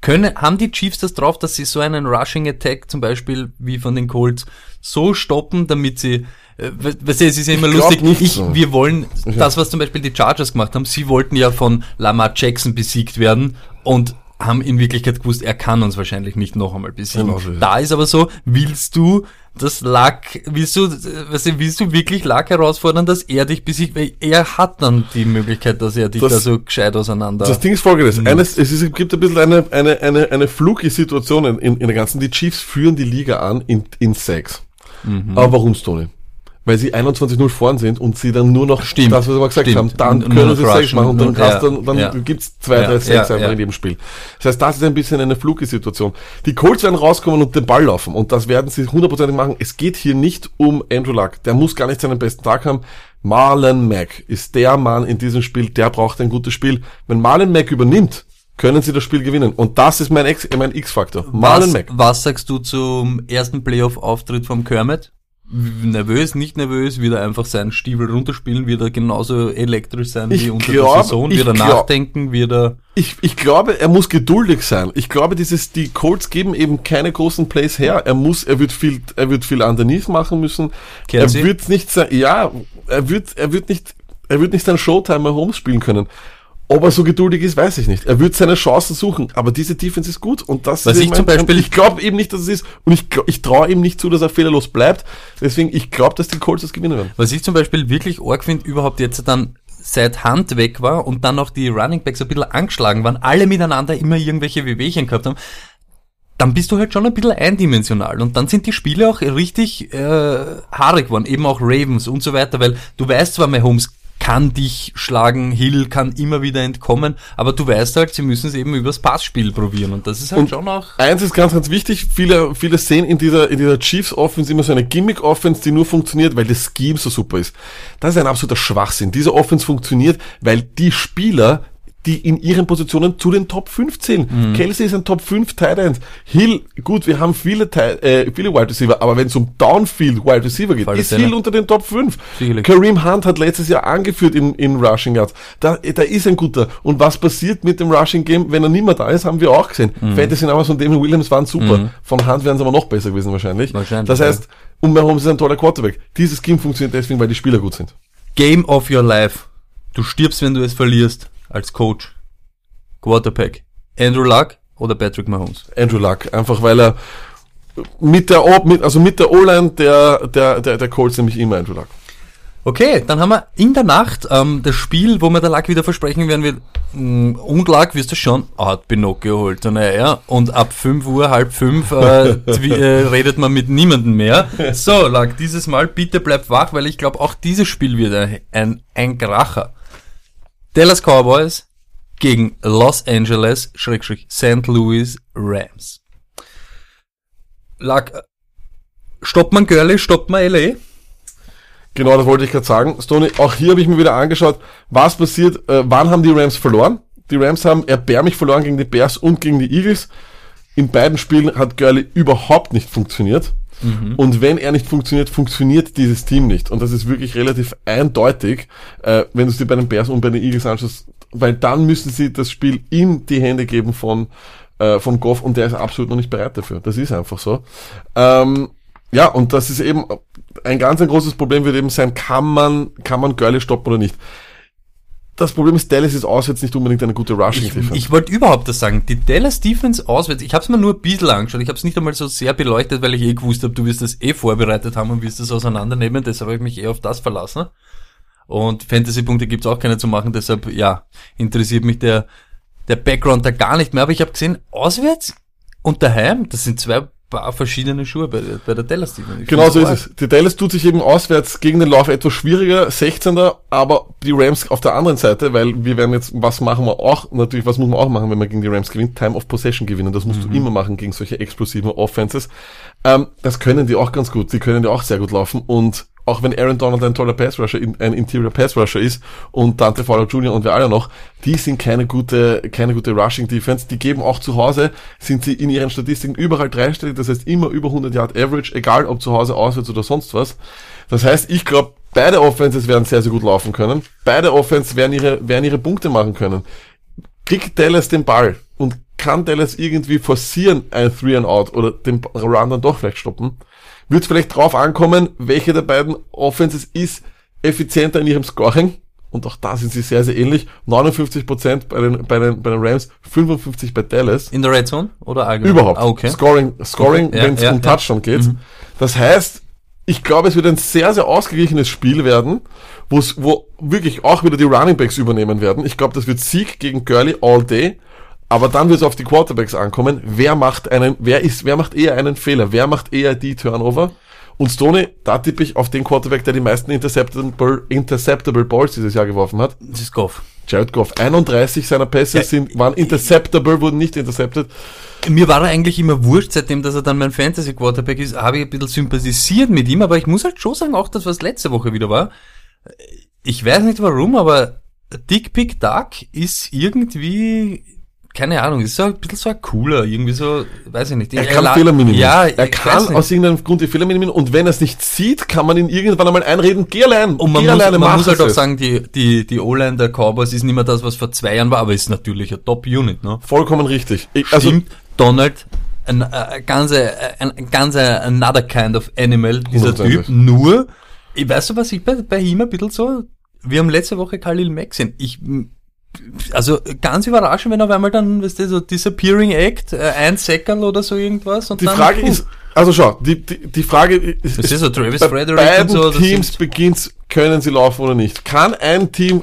können, haben die Chiefs das drauf, dass sie so einen Rushing Attack zum Beispiel wie von den Colts so stoppen, damit sie, äh, we- weißt du, es ist ja immer Ich lustig, ich, so. wir wollen, das was zum Beispiel die Chargers gemacht haben, sie wollten ja von Lamar Jackson besiegt werden und haben in Wirklichkeit gewusst, er kann uns wahrscheinlich nicht noch einmal besiegen. Genau so ist es. da ist aber so, willst du das Luck, willst du, weißt du, willst du wirklich Luck herausfordern, dass er dich besiegt, weil er hat dann die Möglichkeit, dass er dich Das- da so gescheit auseinander. Das Ding ist folgendes. Eines, es ist, gibt ein bisschen eine, eine, eine, eine fluky Situation in, in, der ganzen. Die Chiefs führen die Liga an in, in Sacks. Mhm. Aber warum, Stoney? Weil sie 21-0 vorn sind und sie dann nur noch Stimmt. das, was wir mal gesagt Stimmt. haben, dann Nur können sie rushen. machen und dann, Und- ja. dann, dann Ja. gibt's zwei, drei Ja. einfach Ja. in jedem Spiel. Das heißt, das ist ein bisschen eine fluky Situation. Die Colts werden rauskommen und den Ball laufen und das werden sie hundertprozentig machen. Es geht hier nicht um Andrew Luck. Der muss gar nicht seinen besten Tag haben. Marlon Mack ist der Mann in diesem Spiel, der braucht ein gutes Spiel. Wenn Marlon Mack übernimmt, können sie das Spiel gewinnen. Und das ist mein X- mein X-Faktor. Marlon was, Mack. was sagst du zum ersten Playoff-Auftritt vom Kermit? Nervös, nicht nervös, wird er einfach seinen Stiefel runterspielen, wird er genauso elektrisch sein Ich wie unter glaub- der Saison, wird er glaub- nachdenken, wird er... Ich, ich glaube, er muss geduldig sein. Ich glaube, dieses, die Colts geben eben keine großen Plays her. Er muss, er wird viel, er wird viel underneath machen müssen. Kelsey? Er wird nicht sein, ja, er wird, er wird nicht, er wird nicht sein Showtime Mahomes spielen können. Ob er so geduldig ist, weiß ich nicht. Er wird seine Chancen suchen, aber diese Defense ist gut und das Was ist ich mein- zum Beispiel- ich glaube eben nicht, dass es ist und ich, ich traue ihm nicht zu, dass er fehlerlos bleibt. Deswegen, ich glaube, dass die Colts das gewinnen werden. Was ich zum Beispiel wirklich arg finde, überhaupt jetzt dann seit Hand weg war und dann noch die Running Backs ein bisschen angeschlagen waren, alle miteinander immer irgendwelche Wehwehchen gehabt haben, dann bist du halt schon ein bisschen eindimensional und dann sind die Spiele auch richtig äh, haarig geworden, eben auch Ravens und so weiter, weil du weißt zwar, Mahomes kann dich schlagen, Hill kann immer wieder entkommen, aber du weißt halt, sie müssen es eben übers Passspiel probieren und das ist halt Und schon auch... Eins ist ganz, ganz wichtig. Viele, viele sehen in dieser, in dieser Chiefs Offense immer so eine Gimmick Offense, die nur funktioniert, weil das Scheme so super ist. Das ist ein absoluter Schwachsinn. Diese Offense funktioniert, weil die Spieler, die in ihren Positionen zu den Top 5 zählen. Mhm. Kelsey ist ein Top 5 Tight End. Hill, gut, wir haben viele, äh, viele Wide Receiver, aber wenn es um Downfield Wide Receiver geht, alle ist. Hill unter den Top 5. Sicherlich. Kareem Hunt hat letztes Jahr angeführt in, in Rushing Yards. Da, da ist ein guter. Und was passiert mit dem Rushing Game, wenn er nicht mehr da ist, haben wir auch gesehen. Mhm. Fantasy Numbers von Damon Williams waren super. Von Hunt wären sie aber noch besser gewesen wahrscheinlich. Wahrscheinlich, Das heißt, und Mahomes ist ein toller Quarterback. Dieses Game funktioniert deswegen, weil die Spieler gut sind. Game of your life. Du stirbst, wenn du es verlierst, als Coach. Quarterback. Andrew Luck oder Patrick Mahomes? Andrew Luck. Einfach weil er mit der, O- mit, also mit der O-Line der, der, der, der Colts nämlich immer Andrew Luck. Okay, dann haben wir in der Nacht ähm, das Spiel, wo wir der Luck wieder versprechen werden wird. mm, Und Luck wirst du schon, ah, hat Pinocchio geholt. Und, naja, und ab 5 Uhr, halb 5 äh, (laughs) äh, redet man mit niemandem mehr. So, Luck, dieses Mal bitte bleib wach, weil ich glaube, auch dieses Spiel wird ein, ein, ein Kracher. Dallas Cowboys gegen Los Angeles, Schrägstrich, St. Louis Rams. Luck, äh, stoppt man Gurley, stoppt man LA? Genau, das wollte ich gerade sagen. Stoney, auch hier habe ich mir wieder angeschaut, was passiert, äh, wann haben die Rams verloren? Die Rams haben erbärmlich verloren gegen die Bears und gegen die Eagles. In beiden Spielen hat Gurley überhaupt nicht funktioniert. Und wenn er nicht funktioniert, funktioniert dieses Team nicht. Und das ist wirklich relativ eindeutig, äh, wenn du es dir bei den Bears und bei den Eagles anschaust, weil dann müssen sie das Spiel in die Hände geben von, äh, von Goff und der ist absolut noch nicht bereit dafür. Das ist einfach so. Ähm, ja, und das ist eben ein ganz ein großes Problem wird eben sein, kann man, kann man Gurley stoppen oder nicht. Das Problem ist, Dallas ist auswärts nicht unbedingt eine gute Rushing Ich, ich wollte überhaupt das sagen. Die Dallas Defense auswärts, ich habe es mir nur ein bisschen angeschaut. Ich habe es nicht einmal so sehr beleuchtet, weil ich eh gewusst habe, du wirst das eh vorbereitet haben und wirst das auseinandernehmen. Deshalb habe ich mich eh auf das verlassen. Und Fantasy-Punkte gibt's auch keine zu machen. Deshalb, ja, interessiert mich der, der Background da gar nicht mehr. Aber ich habe gesehen, auswärts und daheim, das sind zwei paar verschiedene Schuhe bei, der- bei der Dallas Defense. Genau so ist es. Die Dallas tut sich eben auswärts gegen den Lauf etwas schwieriger, 16er, aber die Rams auf der anderen Seite, weil wir werden jetzt, was machen wir auch, natürlich, was muss man auch machen, wenn man gegen die Rams gewinnt? Time of Possession gewinnen. Das musst du immer machen gegen solche explosiven Offenses. Ähm, das können die auch ganz gut. Die können ja auch sehr gut laufen und auch wenn Aaron Donald ein toller Pass Rusher, ein Interior Pass Rusher ist und Dante Fowler Jr. und wer alle noch, die sind keine gute, keine gute Rushing Defense. Die geben auch zu Hause, sind sie in ihren Statistiken überall dreistellig, das heißt immer über 100 Yard Average, egal ob zu Hause, auswärts oder sonst was. Das heißt, ich glaube, beide Offenses werden sehr, sehr gut laufen können. Beide Offenses werden ihre, werden ihre Punkte machen können. Kriegt Dallas den Ball und kann Dallas irgendwie forcieren, ein Three and Out oder den Run dann doch vielleicht stoppen, wird vielleicht drauf ankommen, welche der beiden Offenses ist effizienter in ihrem Scoring und auch da sind sie sehr, sehr ähnlich. 59% bei den, bei den, bei den Rams, 55% bei Dallas. In der Red Zone oder allgemein? Überhaupt. Ah, okay. Scoring, Scoring Okay. Wenn es ja, um ja. Touchdown geht. Das heißt, ich glaube, es wird ein sehr, sehr ausgeglichenes Spiel werden, wo wirklich auch wieder die Running Backs übernehmen werden. Ich glaube, das wird Sieg gegen Gurley all day. Aber dann wird es auf die Quarterbacks ankommen. Wer macht einen, wer ist, wer macht eher einen Fehler? Wer macht eher die Turnover? Und Stoney, da tippe ich auf den Quarterback, der die meisten interceptable, interceptable Balls dieses Jahr geworfen hat. Das ist Goff. Jared Goff. 31 seiner Pässe Ja, sind, waren interceptable, wurden nicht intercepted. Mir war er eigentlich immer wurscht, seitdem dass er dann mein Fantasy Quarterback ist, habe ich ein bisschen sympathisiert mit ihm, aber ich muss halt schon sagen, auch das, was letzte Woche wieder war, ich weiß nicht warum, aber Dick Pick Duck ist irgendwie, keine Ahnung, ist so ein bisschen so ein cooler, irgendwie so, weiß ich nicht. Er kann Fehler minimieren. Ja, er kann aus irgendeinem Grund die Fehler minimieren und wenn er es nicht sieht, kann man ihn irgendwann einmal einreden, geh allein, Und man geh muss, alleine, man muss halt auch sagen, die, die, die O-Line der Cowboys ist nicht mehr das, was vor zwei Jahren war, aber ist natürlich eine Top-Unit, ne? Vollkommen richtig. Ich, also, Stimmt, Donald, ein, ein, ganze, ein, ein ganze another kind of animal, dieser Hundertprozentig. Typ. Nur, ich weiß du, was ich bei, bei ihm ein bisschen so, wir haben letzte Woche Khalil Mack gesehen. Ich, also ganz überraschend, wenn auf einmal dann, weißt du, so Disappearing Act, äh, ein Second oder so irgendwas. Und die dann, Frage puh, ist, also schau, die, die, die Frage ist, Das ist so Travis bei Frederick beiden und so, Teams beginnt, können sie laufen oder nicht. Kann ein Team,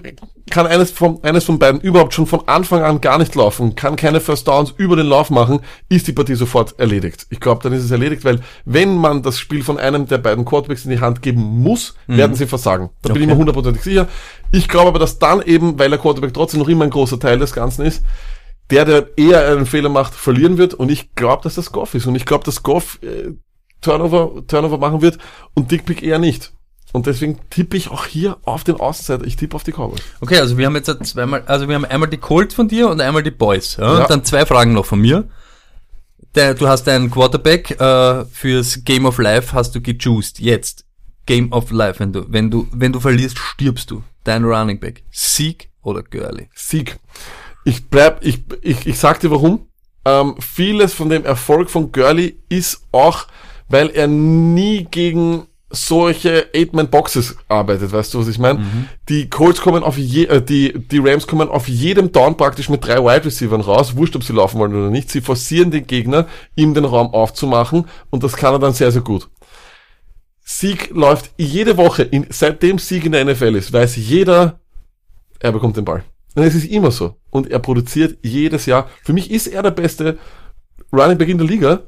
kann eines von, eines von beiden überhaupt schon von Anfang an gar nicht laufen, kann keine First Downs über den Lauf machen, ist die Partie sofort erledigt. Ich glaube, dann ist es erledigt, weil wenn man das Spiel von einem der beiden Quarterbacks in die Hand geben muss, werden sie versagen. Da bin ich Mhm. Okay. mir hundertprozentig sicher. Ich glaube aber, dass dann eben, weil der Quarterback trotzdem noch immer ein großer Teil des Ganzen ist, der, der eher einen Fehler macht, verlieren wird. Und ich glaube, dass das Goff ist. Und ich glaube, dass Goff äh, Turnover, Turnover machen wird und Dickpick eher nicht. Und deswegen tippe ich auch hier auf den Außenseiter. Ich tippe auf die Cowboys. Okay, also wir haben jetzt zweimal, also wir haben einmal die Colts von dir und einmal die Boys. Ja? Ja. Und dann zwei Fragen noch von mir. Der, du hast einen Quarterback äh, fürs Game of Life hast du gejuiced. Jetzt Game of Life, wenn du wenn du wenn du verlierst, stirbst du. Dein Running Back, Sieg oder Gurley? Sieg. Ich bleib, ich, ich, ich sag dir warum. Ähm, vieles von dem Erfolg von Gurley ist auch, weil er nie gegen solche Eight-Man-Boxes arbeitet, weißt du, was ich meine? Die Colts kommen auf je, äh, die, die Rams kommen auf jedem Down praktisch mit drei Wide Receivers raus, wurscht, ob sie laufen wollen oder nicht. Sie forcieren den Gegner, ihm den Raum aufzumachen und das kann er dann sehr, sehr gut. Sieg läuft jede Woche, in, seitdem Sieg in der NFL ist, weiß jeder, er bekommt den Ball. Und es ist immer so. Und er produziert jedes Jahr. Für mich ist er der beste Running Back in der Liga.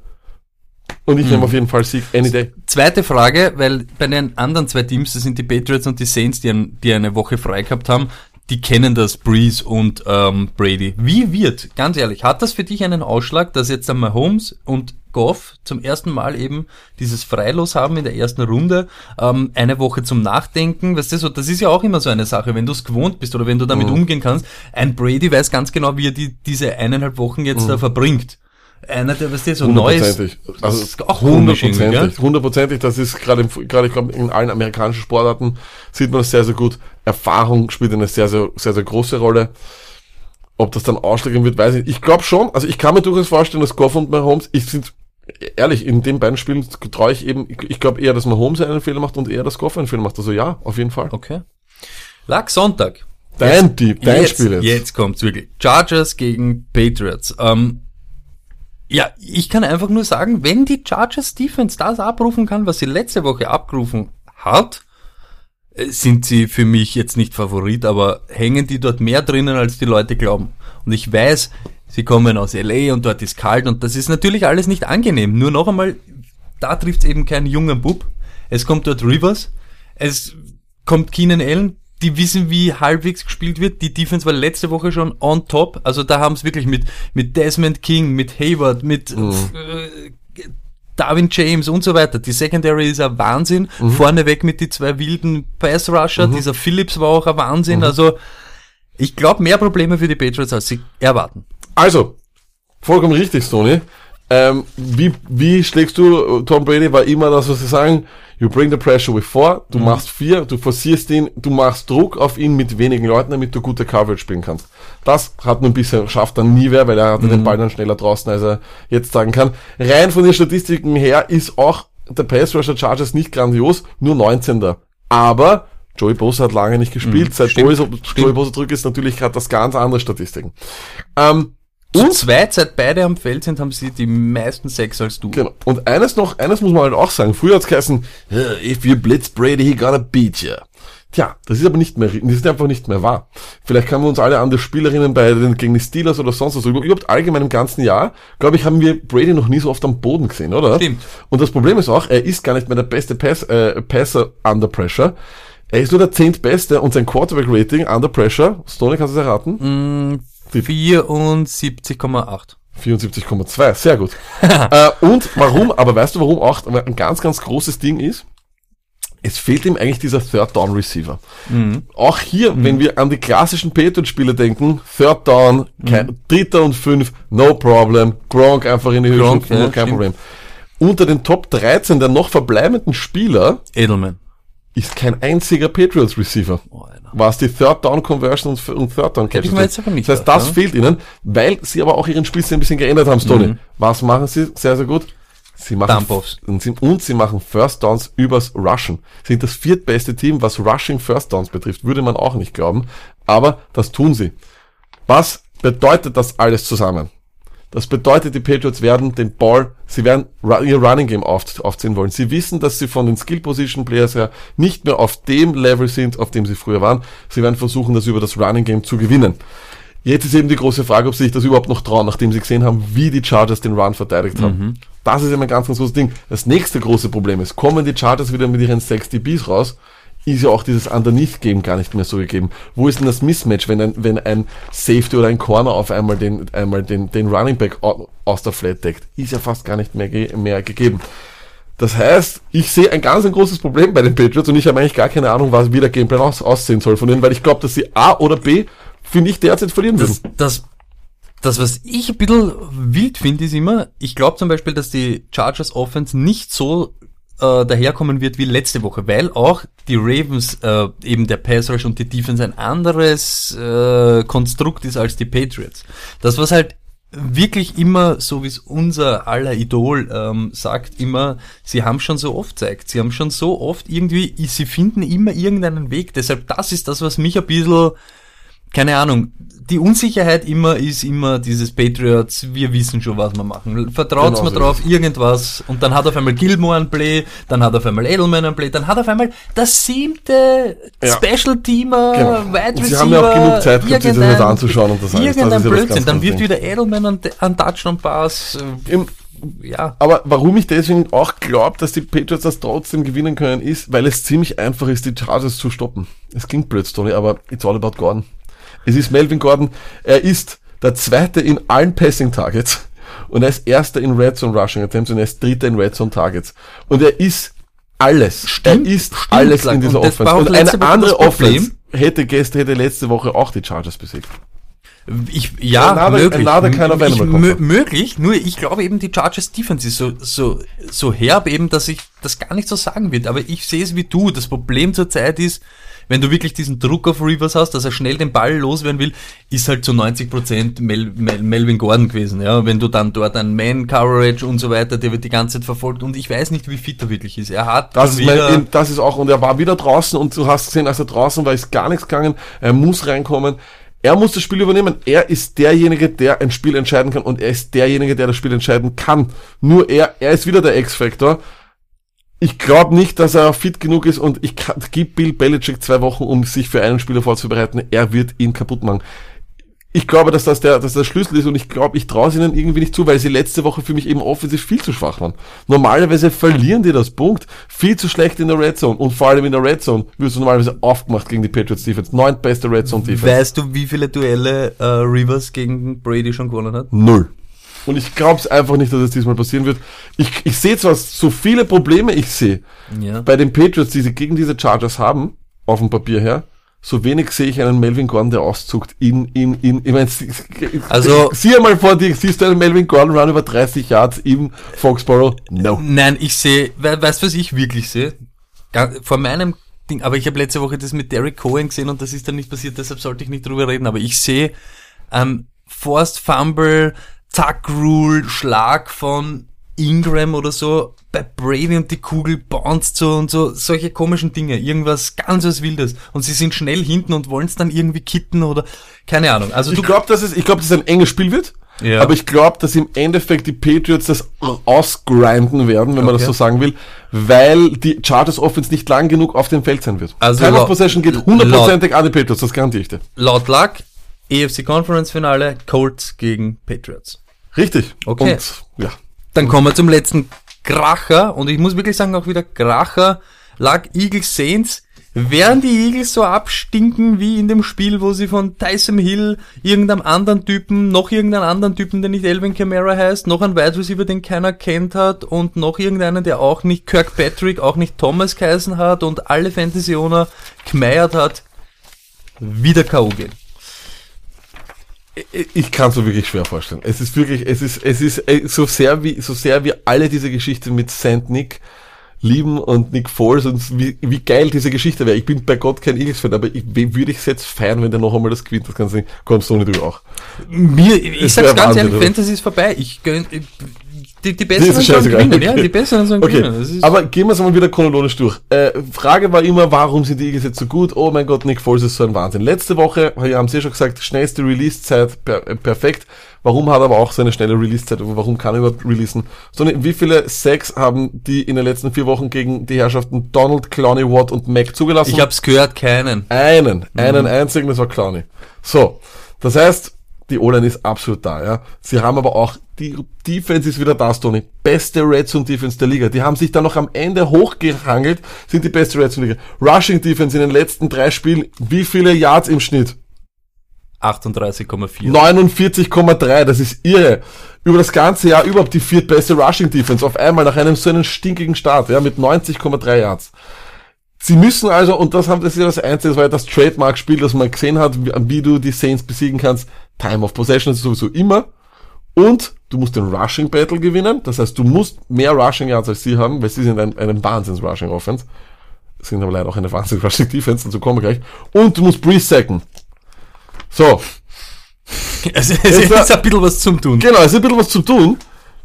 Und ich nehme auf jeden Fall Sieg any day. Zweite Frage, weil bei den anderen zwei Teams, das sind die Patriots und die Saints, die, ein, die eine Woche frei gehabt haben, die kennen das, Breeze und ähm, Brady. Wie wird, ganz ehrlich, hat das für dich einen Ausschlag, dass jetzt einmal Holmes und Goff zum ersten Mal eben dieses Freilos haben in der ersten Runde, ähm, eine Woche zum Nachdenken, weißt du, so, das ist ja auch immer so eine Sache, wenn du es gewohnt bist oder wenn du damit Mhm. umgehen kannst. Ein Brady weiß ganz genau, wie er die, diese eineinhalb Wochen jetzt da verbringt. Einer, der, weißt du, so neu ist. Hundertprozentig. Das Also ist auch hundertprozentig. Hundertprozentig. Das ist gerade, gerade ich glaube, in allen amerikanischen Sportarten sieht man das sehr, sehr gut. Erfahrung spielt eine sehr, sehr, sehr, sehr große Rolle. Ob das dann ausschlagen wird, weiß ich nicht. Ich glaube schon, also ich kann mir durchaus vorstellen, dass Goff und Mahomes, ich sind, ehrlich, in den beiden Spielen traue ich eben, ich, ich glaube eher, dass Mahomes einen Fehler macht und eher, dass Goff einen Fehler macht. Also ja, auf jeden Fall. Okay. Lag Sonntag. Dein Deep, dein jetzt, Spiel jetzt. Jetzt kommt's wirklich. Chargers gegen Patriots. Ähm, ja, ich kann einfach nur sagen, wenn die Chargers Defense das abrufen kann, was sie letzte Woche abgerufen hat, äh, sind sie für mich jetzt nicht Favorit, aber hängen die dort mehr drinnen, als die Leute glauben. Und ich weiß, sie kommen aus LA und dort ist kalt und das ist natürlich alles nicht angenehm. Nur noch einmal, da trifft's eben keinen jungen Bub. Es kommt dort Rivers, es kommt Keenan Allen, die wissen, wie halbwegs gespielt wird. Die Defense war letzte Woche schon on top. Also da haben es wirklich mit, mit Desmond King, mit Hayward, mit äh, Darwin James und so weiter. Die Secondary ist ein Wahnsinn. Vorneweg mit die zwei wilden Pass Rusher. Dieser Phillips war auch ein Wahnsinn. Also ich glaube, mehr Probleme für die Patriots, als sie erwarten. Also, vollkommen richtig, Stoney. Ähm, wie, wie schlägst du, Tom Brady war immer das, was sie sagen, you bring the pressure with four, du machst vier, du forcierst ihn, du machst Druck auf ihn mit wenigen Leuten, damit du gute Coverage spielen kannst. Das hat nur ein bisschen, schafft dann nie wer, weil er hatte den Ball dann schneller draußen, als er jetzt sagen kann. Rein von den Statistiken her ist auch der Pass Rusher Chargers nicht grandios, nur 19. Aber Joey Bosa hat lange nicht gespielt. Seit stimmt, Joey, Joey Bosa zurück ist, natürlich gerade das ganz andere Statistiken. Ähm, Zu und zweit, seit beide am Feld sind, haben sie die meisten Sex als du. Genau. Und eines noch, eines muss man halt auch sagen. Früher hat's geheißen, "Yeah, if you blitz Brady, he gonna beat you. Tja, das ist aber nicht mehr, das ist einfach nicht mehr wahr. Vielleicht kann man uns alle an die Spielerinnen bei den, gegen die Steelers oder sonst was, überhaupt allgemein im ganzen Jahr, glaube ich, haben wir Brady noch nie so oft am Boden gesehen, oder? Stimmt. Und das Problem ist auch, er ist gar nicht mehr der beste Pass, äh, Passer under pressure. Er ist nur der zehntbeste und sein Quarterback-Rating under pressure, Stoney, kannst du es erraten? 74,8. 74,2, sehr gut. (laughs) äh, und warum, aber weißt du warum auch ein ganz, ganz großes Ding ist? Es fehlt ihm eigentlich dieser Third Down Receiver. Auch hier, wenn wir an die klassischen Patriot-Spiele denken, Third Down, kein, dritter und fünf, no problem, Gronk einfach in die Höhe Gronk, ja, kein stimmt. Problem. Unter den Top 13 der noch verbleibenden Spieler Edelman. Ist kein einziger Patriots Receiver. Oh, was die Third Down Conversion und, Third Down Catches Das heißt, gedacht, das ja. fehlt ihnen, weil sie aber auch ihren Spielstil ein bisschen geändert haben, Stoney. Mhm. Was machen sie sehr, sehr gut? Sie machen und sie, und sie machen First Downs übers Rushen. Sie sind das viertbeste Team, was Rushing First Downs betrifft. Würde man auch nicht glauben. Aber das tun sie. Was bedeutet das alles zusammen? Das bedeutet, die Patriots werden den Ball, sie werden ihr Running Game auf, aufziehen wollen. Sie wissen, dass sie von den Skill Position Players her nicht mehr auf dem Level sind, auf dem sie früher waren. Sie werden versuchen, das über das Running Game zu gewinnen. Jetzt ist eben die große Frage, ob sie sich das überhaupt noch trauen, nachdem sie gesehen haben, wie die Chargers den Run verteidigt haben. Das ist eben ein ganz, ganz großes Ding. Das nächste große Problem ist, kommen die Chargers wieder mit ihren 6 DBs raus, ist ja auch dieses Underneath-Game gar nicht mehr so gegeben. Wo ist denn das Mismatch, wenn ein, wenn ein Safety oder ein Corner auf einmal den, einmal den, den Running Back au- aus der Flat deckt? Ist ja fast gar nicht mehr, ge mehr gegeben. Das heißt, ich sehe ein ganz ein großes Problem bei den Patriots und ich habe eigentlich gar keine Ahnung, was wie der Gameplan aus, aussehen soll von denen, weil ich glaube, dass sie A oder B, finde ich, derzeit verlieren Das, würden. das, das, was ich ein bisschen wild finde, ist immer, ich glaube zum Beispiel, dass die Chargers Offense nicht so äh, daherkommen wird wie letzte Woche, weil auch die Ravens, äh, eben der Pass Rush und die Defense ein anderes äh, Konstrukt ist als die Patriots. Das, was halt wirklich immer, so wie es unser aller Idol ähm, sagt, immer, sie haben schon so oft zeigt, sie haben schon so oft irgendwie, sie finden immer irgendeinen Weg. Deshalb, das ist das, was mich ein bisschen keine Ahnung, die Unsicherheit immer ist immer dieses Patriots, wir wissen schon, was wir machen. Vertraut Genau mir so drauf, irgendwas. Und dann hat auf einmal Gilmore ein Play, dann hat auf einmal Edelman ein Play, dann hat auf einmal das siebte Ja. Special Teamer, Genau. Wide Und Receiver. sie haben ja auch genug Zeit gehabt, sich das nicht anzuschauen und das alles. Irgendein ja das Blödsinn. ganz, dann wird wieder Edelman an, an Touchdown-Pass. äh, Im, Ja. Aber warum ich deswegen auch glaube, dass die Patriots das trotzdem gewinnen können, ist, weil es ziemlich einfach ist, die Chargers zu stoppen. Es klingt blöd, Tony, aber it's all about Gordon. Es ist Melvin Gordon. Er ist der zweite in allen Passing Targets und er ist erster in Red Zone Rushing Attempts und er ist dritter in Red Zone Targets. Und er ist alles. Stimmt, er ist stimmt, alles in dieser Und Offense. Und eine Woche andere. Offense hätte gestern, hätte letzte Woche auch die Chargers besiegt. Ich, ja, Another- möglich. another kind of ich, möglich, nur ich glaube eben, die Chargers Defense ist so, so, so herb eben, dass ich das gar nicht so sagen wird. Aber ich sehe es wie du. Das Problem zurzeit ist, wenn du wirklich diesen Druck auf Rivers hast, dass er schnell den Ball loswerden will, ist halt zu 90% Mel Mel Melvin Gordon gewesen. Ja, wenn du dann dort ein Man-Coverage und so weiter, der wird die ganze Zeit verfolgt und ich weiß nicht, wie fit er wirklich ist. Er hat Das ist, mein, das ist auch, und er war wieder draußen und du hast gesehen, als er draußen war, ist gar nichts gegangen. Er muss reinkommen. Er muss das Spiel übernehmen. Er ist derjenige, der ein Spiel entscheiden kann und er ist derjenige, der das Spiel entscheiden kann. Nur er, er ist wieder der X-Factor. Ich glaube nicht, dass er fit genug ist und ich gib Bill Belichick zwei Wochen, um sich für einen Spieler vorzubereiten. Er wird ihn kaputt machen. Ich glaube, dass das der, dass das der Schlüssel ist und ich glaube, ich traue es ihnen irgendwie nicht zu, weil sie letzte Woche für mich eben offensiv viel zu schwach waren. Normalerweise verlieren die das Punkt. Viel zu schlecht in der Red Zone und vor allem in der Red Zone wirst du normalerweise aufgemacht gegen die Patriots Defense. Neuntbeste Red Zone Defense. weißt du, wie viele Duelle äh, Rivers gegen Brady schon gewonnen hat? Null. Und ich glaube es einfach nicht, dass es diesmal passieren wird. Ich, ich sehe zwar so viele Probleme, ich sehe Ja. bei den Patriots, die sie gegen diese Chargers haben, auf dem Papier her, so wenig sehe ich einen Melvin Gordon, der auszuckt in, in, in, ich meine, Also- sieh einmal vor dir, siehst du einen Melvin Gordon Run über 30 Yards im Foxborough? No. Nein, ich sehe, we weißt du, was ich wirklich sehe? Vor meinem Ding, aber ich habe letzte Woche das mit Derek Cohen gesehen und das ist dann nicht passiert, deshalb sollte ich nicht drüber reden, aber ich sehe ähm, Forced Fumble, Zack Rule, Schlag von Ingram oder so bei Brady und die Kugel bounced so und so, solche komischen Dinge, irgendwas ganz was Wildes. Und sie sind schnell hinten und wollen es dann irgendwie kitten oder keine Ahnung. Also Ich du, glaube, dass es, ich glaube, dass es ein enges Spiel wird. Ja. Aber ich glaube, dass im Endeffekt die Patriots das ausgrinden werden, wenn man das Okay. so sagen will, weil die Chargers Offense nicht lang genug auf dem Feld sein wird. Also Time of Possession geht hundertprozentig an die Patriots, das garantiere ich dir. laut Luck, EFC Conference Finale, Colts gegen Patriots. Richtig. Okay. Und ja. Dann kommen wir zum letzten Kracher und ich muss wirklich sagen, auch wieder Kracher, lag Eagles Saints. Werden die Eagles so abstinken wie in dem Spiel, wo sie von Tyson Hill irgendeinem anderen Typen, noch irgendeinen anderen Typen, der nicht Elvin Kamara heißt, noch einen Wide Receiver, den keiner kennt hat und noch irgendeinen, der auch nicht Kirkpatrick, auch nicht Thomas geheißen hat und alle Fantasy-Owner gemeiert hat, wieder K.O. gehen. Ich- Ich kann es mir wirklich schwer vorstellen. Es ist wirklich, es ist, es ist äh, so sehr wie, so sehr wie alle diese Geschichte mit Saint Nick lieben und Nick Foles und wie, wie geil diese Geschichte wäre. Ich bin bei Gott kein Eagles-Fan, aber ich, würde ich es jetzt feiern, wenn der noch einmal das gewinnt, das kannst du nicht, kommst du nicht du auch. Mir, ich Es sag's ganz Wahnsinn, ehrlich? Fantasy ist vorbei. Ich gönn, ich- die, die Besseren sollen gewinnen, ja, Okay. die Besseren sollen Okay, gewinnen. Aber gehen wir es mal wieder chronologisch durch. Äh, Frage war immer, warum sind die Eagles jetzt so gut? Oh mein Gott, Nick Foles ist so ein Wahnsinn. Letzte Woche, wir haben es ja schon gesagt, schnellste Release-Zeit, per, äh, perfekt. Warum hat er aber auch so eine schnelle Release-Zeit? Warum kann er überhaupt releasen? Sondern wie viele Sacks haben die in den letzten vier Wochen gegen die Herrschaften Donald, Clowney, Watt und Mac zugelassen? ich hab's gehört, keinen. Einen, einen einzigen, das war Clowny. So, das heißt, die O-Line ist absolut da, ja. Sie haben aber auch, die Defense ist wieder da, Tony. Beste Red Zone Defense der Liga. Die haben sich dann noch am Ende hochgehangelt, sind die beste Red Zone Liga. Rushing Defense in den letzten drei Spielen, wie viele Yards im Schnitt? 38,4. 49,3, das ist irre. Über das ganze Jahr überhaupt die viertbeste Rushing Defense auf einmal nach einem so einen stinkigen Start, ja, mit 90,3 Yards. Sie müssen also, und das haben das ist ja das Einzige, das war ja das Trademark-Spiel, das man gesehen hat, wie, wie du die Saints besiegen kannst. Time of Possession ist sowieso immer. Und du musst den Rushing Battle gewinnen. Das heißt, du musst mehr Rushing Yards als sie haben, weil sie sind ein, eine Wahnsinns-Rushing Offense. Sind aber leider auch eine Wahnsinns-Rushing Defense, dazu kommen wir gleich. Und du musst Breeze sacken. So, Es, es ist ein bisschen was zum Tun. Genau, es ist ein bisschen was zu tun.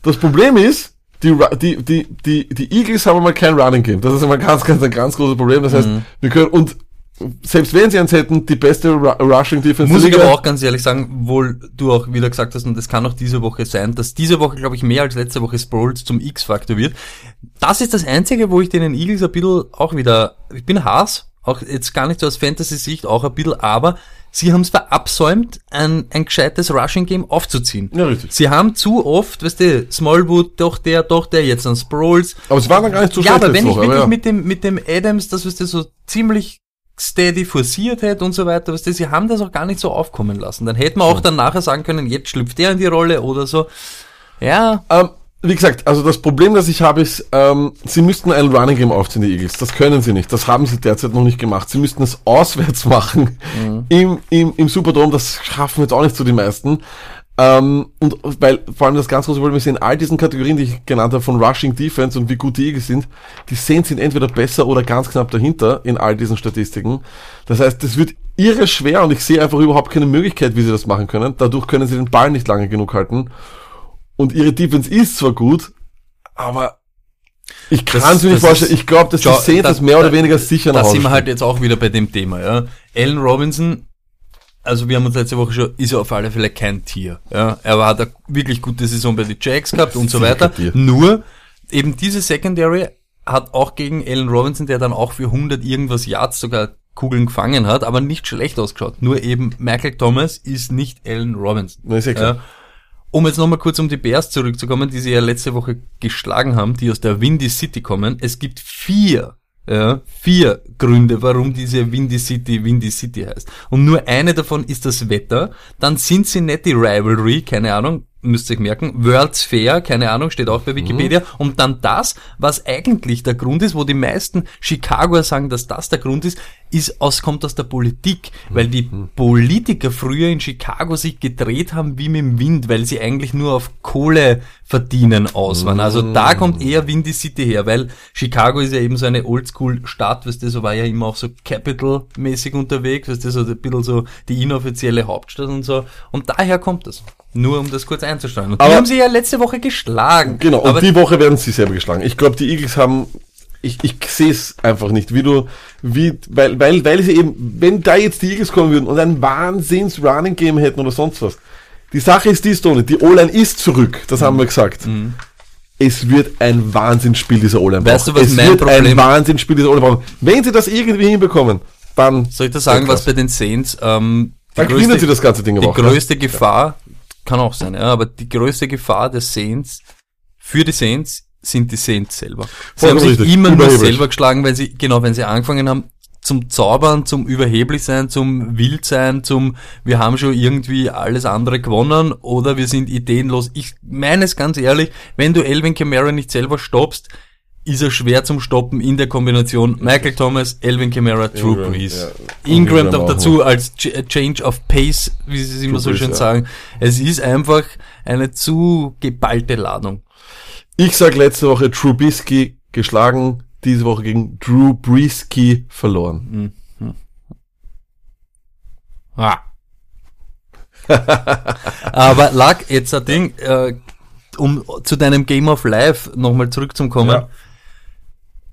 Das Problem ist, die, die, die, die, die Eagles haben mal kein Running Game. Das ist immer ganz, ganz, ein ganz großes Problem. Das heißt, Mhm. wir können, und selbst wenn sie eins hätten, die beste Ru Rushing Defense Muss ich aber auch ganz ehrlich sagen, wohl du auch wieder gesagt hast, und das kann auch diese Woche sein, dass diese Woche, glaube ich, mehr als letzte Woche Sproles zum X-Faktor wird. Das ist das Einzige, wo ich den Eagles ein bisschen auch wieder, ich bin Haas, auch jetzt gar nicht so aus Fantasy-Sicht, auch ein bisschen, aber sie haben es verabsäumt, ein, ein gescheites Rushing-Game aufzuziehen. Ja, richtig. Sie haben zu oft, weißt du, Smallwood, doch der, doch der, jetzt an Sproles, Aber sie waren dann gar nicht so ja, schlecht aber wenn ich wirklich ja. mit dem, mit dem Adams, das was der so ziemlich steady forciert hätte und so weiter, was das, sie haben das auch gar nicht so aufkommen lassen. Dann hätte man auch dann nachher sagen können, jetzt schlüpft der in die Rolle oder so. Ja, Ähm, wie gesagt, also das Problem, das ich habe, ist, ähm, sie müssten ein Running Game aufziehen, die Eagles. Das können sie nicht. Das haben sie derzeit noch nicht gemacht. Sie müssten es auswärts (laughs) machen im, im, im Superdome. Das schaffen jetzt auch nicht so die meisten. Ähm, und weil vor allem das ganz große Problem ist, in all diesen Kategorien, die ich genannt habe, von Rushing Defense und wie gut die Eagles sind, die Saints sind entweder besser oder ganz knapp dahinter in all diesen Statistiken. Das heißt, das wird irre schwer und ich sehe einfach überhaupt keine Möglichkeit, wie sie das machen können. Dadurch können sie den Ball nicht lange genug halten. Und ihre Defense ist zwar gut, aber ich kann es mir nicht vorstellen. Ich glaube, dass die Saints da- das mehr oder weniger sicher nach da sind wir halt jetzt auch wieder bei dem Thema, ja. Allen Robinson, also wir haben uns letzte Woche schon, ist er auf alle Fälle kein Tier. Ja. Er hat eine wirklich gute Saison bei den Jacks gehabt und so weiter. Nur, eben diese Secondary hat auch gegen Allen Robinson, der dann auch für 100 irgendwas Yards sogar Kugeln gefangen hat, aber nicht schlecht ausgeschaut. Nur eben Michael Thomas ist nicht Allen Robinson. Na, ist ja klar. Um jetzt nochmal kurz um die Bears zurückzukommen, die sie ja letzte Woche geschlagen haben, die aus der Windy City kommen. Es gibt vier, ja, vier Gründe, warum diese Windy City Windy City heißt. Und nur eine davon ist das Wetter. Dann Cincinnati Rivalry, keine Ahnung, müsst ihr euch merken. World's Fair, keine Ahnung, steht auch bei Wikipedia. Mhm. Und dann das, was eigentlich der Grund ist, wo die meisten Chicagoer sagen, dass das der Grund ist, ist aus, kommt aus der Politik, weil die Politiker früher in Chicago sich gedreht haben wie mit dem Wind, weil sie eigentlich nur auf Kohle verdienen aus waren. Also da kommt eher Windy City her, weil Chicago ist ja eben so eine Oldschool-Stadt, weißt du, so war ja immer auch so Capital-mäßig unterwegs, weißt du, so ein bisschen so die inoffizielle Hauptstadt und so. Und daher kommt das. Nur um das kurz einzusteuern. Und die Aber- haben sie ja letzte Woche geschlagen. Genau, und die Woche werden sie selber geschlagen. Ich glaube, die Eagles haben, ich, ich sehe es einfach nicht, wie du, wie, weil, weil, weil sie eben, wenn da jetzt die Eagles kommen würden und ein Wahnsinns Running Game hätten oder sonst was. Die Sache ist die, Stoney, die O-Line ist zurück, das haben wir gesagt. Es wird ein Wahnsinnsspiel dieser O-Line Mhm. Weißt du, was Es mein wird ein Problem- Wahnsinnsspiel dieser O-Line brauchen. Wenn sie das irgendwie hinbekommen, dann, Soll ich da sagen, was bei den Saints, ähm, die dann gewinnen sie das ganze Ding die auch. ne? größte Gefahr, kann auch sein, ja, aber die größte Gefahr der Saints, für die Saints, sind die Saints selber. Sie haben sich immer nur selber geschlagen, weil sie, genau, wenn sie angefangen haben, zum Zaubern, zum überheblich sein, zum wild sein, zum wir haben schon irgendwie alles andere gewonnen oder wir sind ideenlos. Ich meine es ganz ehrlich, wenn du Elvin Kamara nicht selber stoppst, ist er schwer zum Stoppen in der Kombination Michael Thomas, Elvin Kamara, Drew Ingram, Brees. ja. Ingram noch dazu als Ch- äh, Change of Pace, wie sie es immer so schön ja. sagen. Es ist einfach eine zu geballte Ladung. Ich sag letzte Woche Trubisky geschlagen, diese Woche gegen Drew Breesky verloren. Ah. (laughs) Aber lag jetzt ein Ding, äh, um zu deinem Game of Life nochmal zurückzukommen. Ja.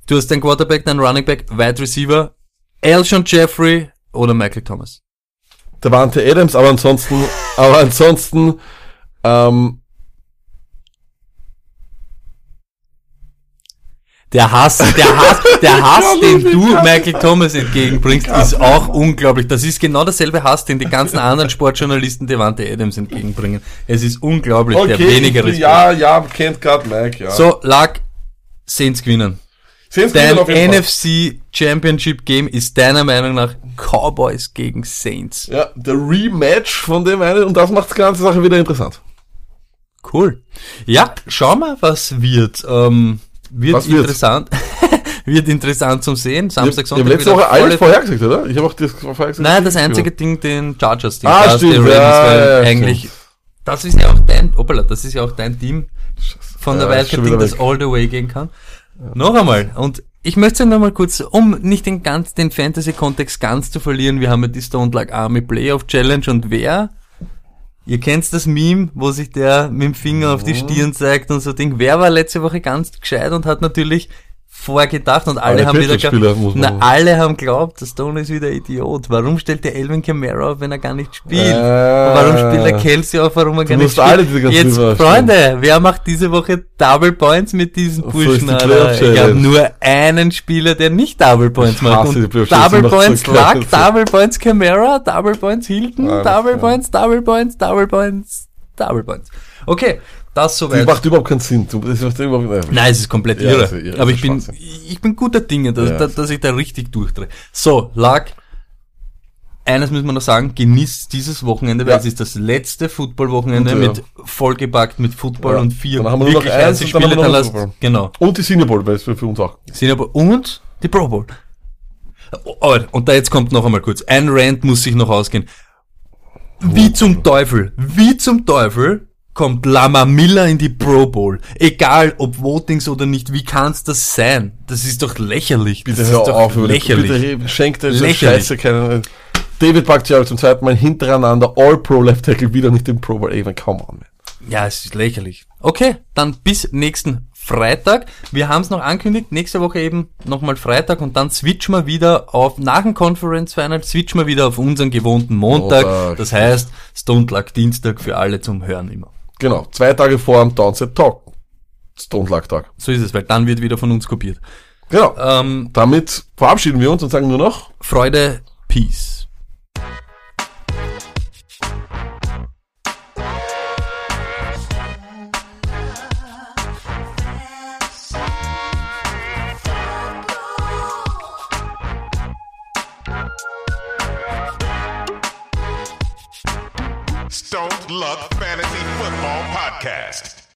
Du hast dein Quarterback, dein Running Back, Wide Receiver, Elshon Jeffrey oder Michael Thomas. Davante Adams, aber ansonsten, aber ansonsten, ähm, Der Hass, der Hass, der (laughs) Hass, den du Michael Thomas entgegenbringst, ist auch unglaublich. Das ist genau derselbe Hass, den die ganzen anderen Sportjournalisten Devante Adams entgegenbringen. Es ist unglaublich, der weniger Respekt. ja, ja, kennt gerade Mike, ja. So, lag Saints gewinnen. Saints Dein gewinnen. NFC Championship Game ist deiner Meinung nach Cowboys gegen Saints. Ja, der Rematch von dem einen und das macht die ganze Sache wieder interessant. Cool. Ja, schau mal, was wird. Ähm, wird Was interessant. (laughs) wird interessant zum Sehen. Ich, Samstag, ich Sonntag. habe letzte Woche alles vorhergesagt, oder? Ich habe auch das vorhergesagt. Nein, das einzige Ding, den Chargers Ding. Ah, stimmt, die Ravens, ja, weil ja, ja, eigentlich, stimmt. das ist ja auch dein, opala, das ist ja auch dein Team von der Ja, schon Wildcard-Ding, wieder das all the way gehen kann. Noch einmal, und ich möchte noch mal kurz, um nicht den ganz, den Fantasy-Kontext ganz zu verlieren, wir haben ja die Stone Luck Army Playoff Challenge und wer, ihr kennt das Meme, wo sich der mit dem Finger auf die Stirn zeigt und so Ding, wer war letzte Woche ganz gescheit und hat natürlich vorgedacht und alle, Alle haben wieder man na, alle haben glaubt, der Stone ist wieder Idiot. Warum stellt der Elvin Kamara auf, wenn er gar nicht spielt? Äh, warum spielt der Kelsey auf, warum er gar nicht spielt? alle diese Jetzt. Freunde, wer macht diese Woche Double Points mit diesen So Burschen? die Alter? Playoff-Challenge. Ich habe nur einen Spieler, der nicht Double Points macht. die Und Double die so Points geil. Luck, Double Points Kamara, Double Points Hilton, Alles Double. Points, Double Points, Double Points, Double Points. Okay, das Das soweit. macht überhaupt keinen Sinn. Du- Das macht überhaupt nein. Nein, es ist komplett Ja, irre. das ist irre, Aber das ich bin, ich bin guter Dinge, dass, Ja. dass, dass ich da richtig durchdrehe. So, Lag. Eines müssen wir noch sagen, genießt dieses Wochenende, weil Ja. es ist das letzte Football-Wochenende ja. mit vollgepackt mit Football und vier Dann haben wir wirklich eins dann Spiele. Dann noch lasst, genau. Und die Senior Bowl, weil es für uns auch. Sind aber, und die Pro Bowl. Oh, und da jetzt kommt noch einmal kurz. Ein Rant muss sich noch ausgehen. Wie zum Teufel, wie zum Teufel kommt Lama Miller in die Pro Bowl. Egal ob Votings oder nicht, wie kann's das sein? Das ist doch lächerlich. Bitte das hör ist doch auf, lächerlich. Bitte schenkt der Lächerlich. Scheiße keinen. David Bakhtiari zum zweiten Mal hintereinander All-Pro Left Tackle wieder nicht im Pro Bowl. Ey, come on, man. Ja, es ist lächerlich. Okay, dann bis nächsten Freitag. Wir haben es noch angekündigt, nächste Woche eben nochmal Freitag und dann switchen wir wieder auf, nach dem Conference Final, switchen wir wieder auf unseren gewohnten Montag. Montag. Das heißt, Stone Luck Dienstag für alle zum Hören immer. Genau, zwei Tage vor dem Downset Talk. Stone Luck Tag. So ist es, weil dann wird wieder von uns kopiert. Genau. Ähm, Damit verabschieden wir uns und sagen nur noch Freude, Peace. Stone Luck Fantasy Football Podcast.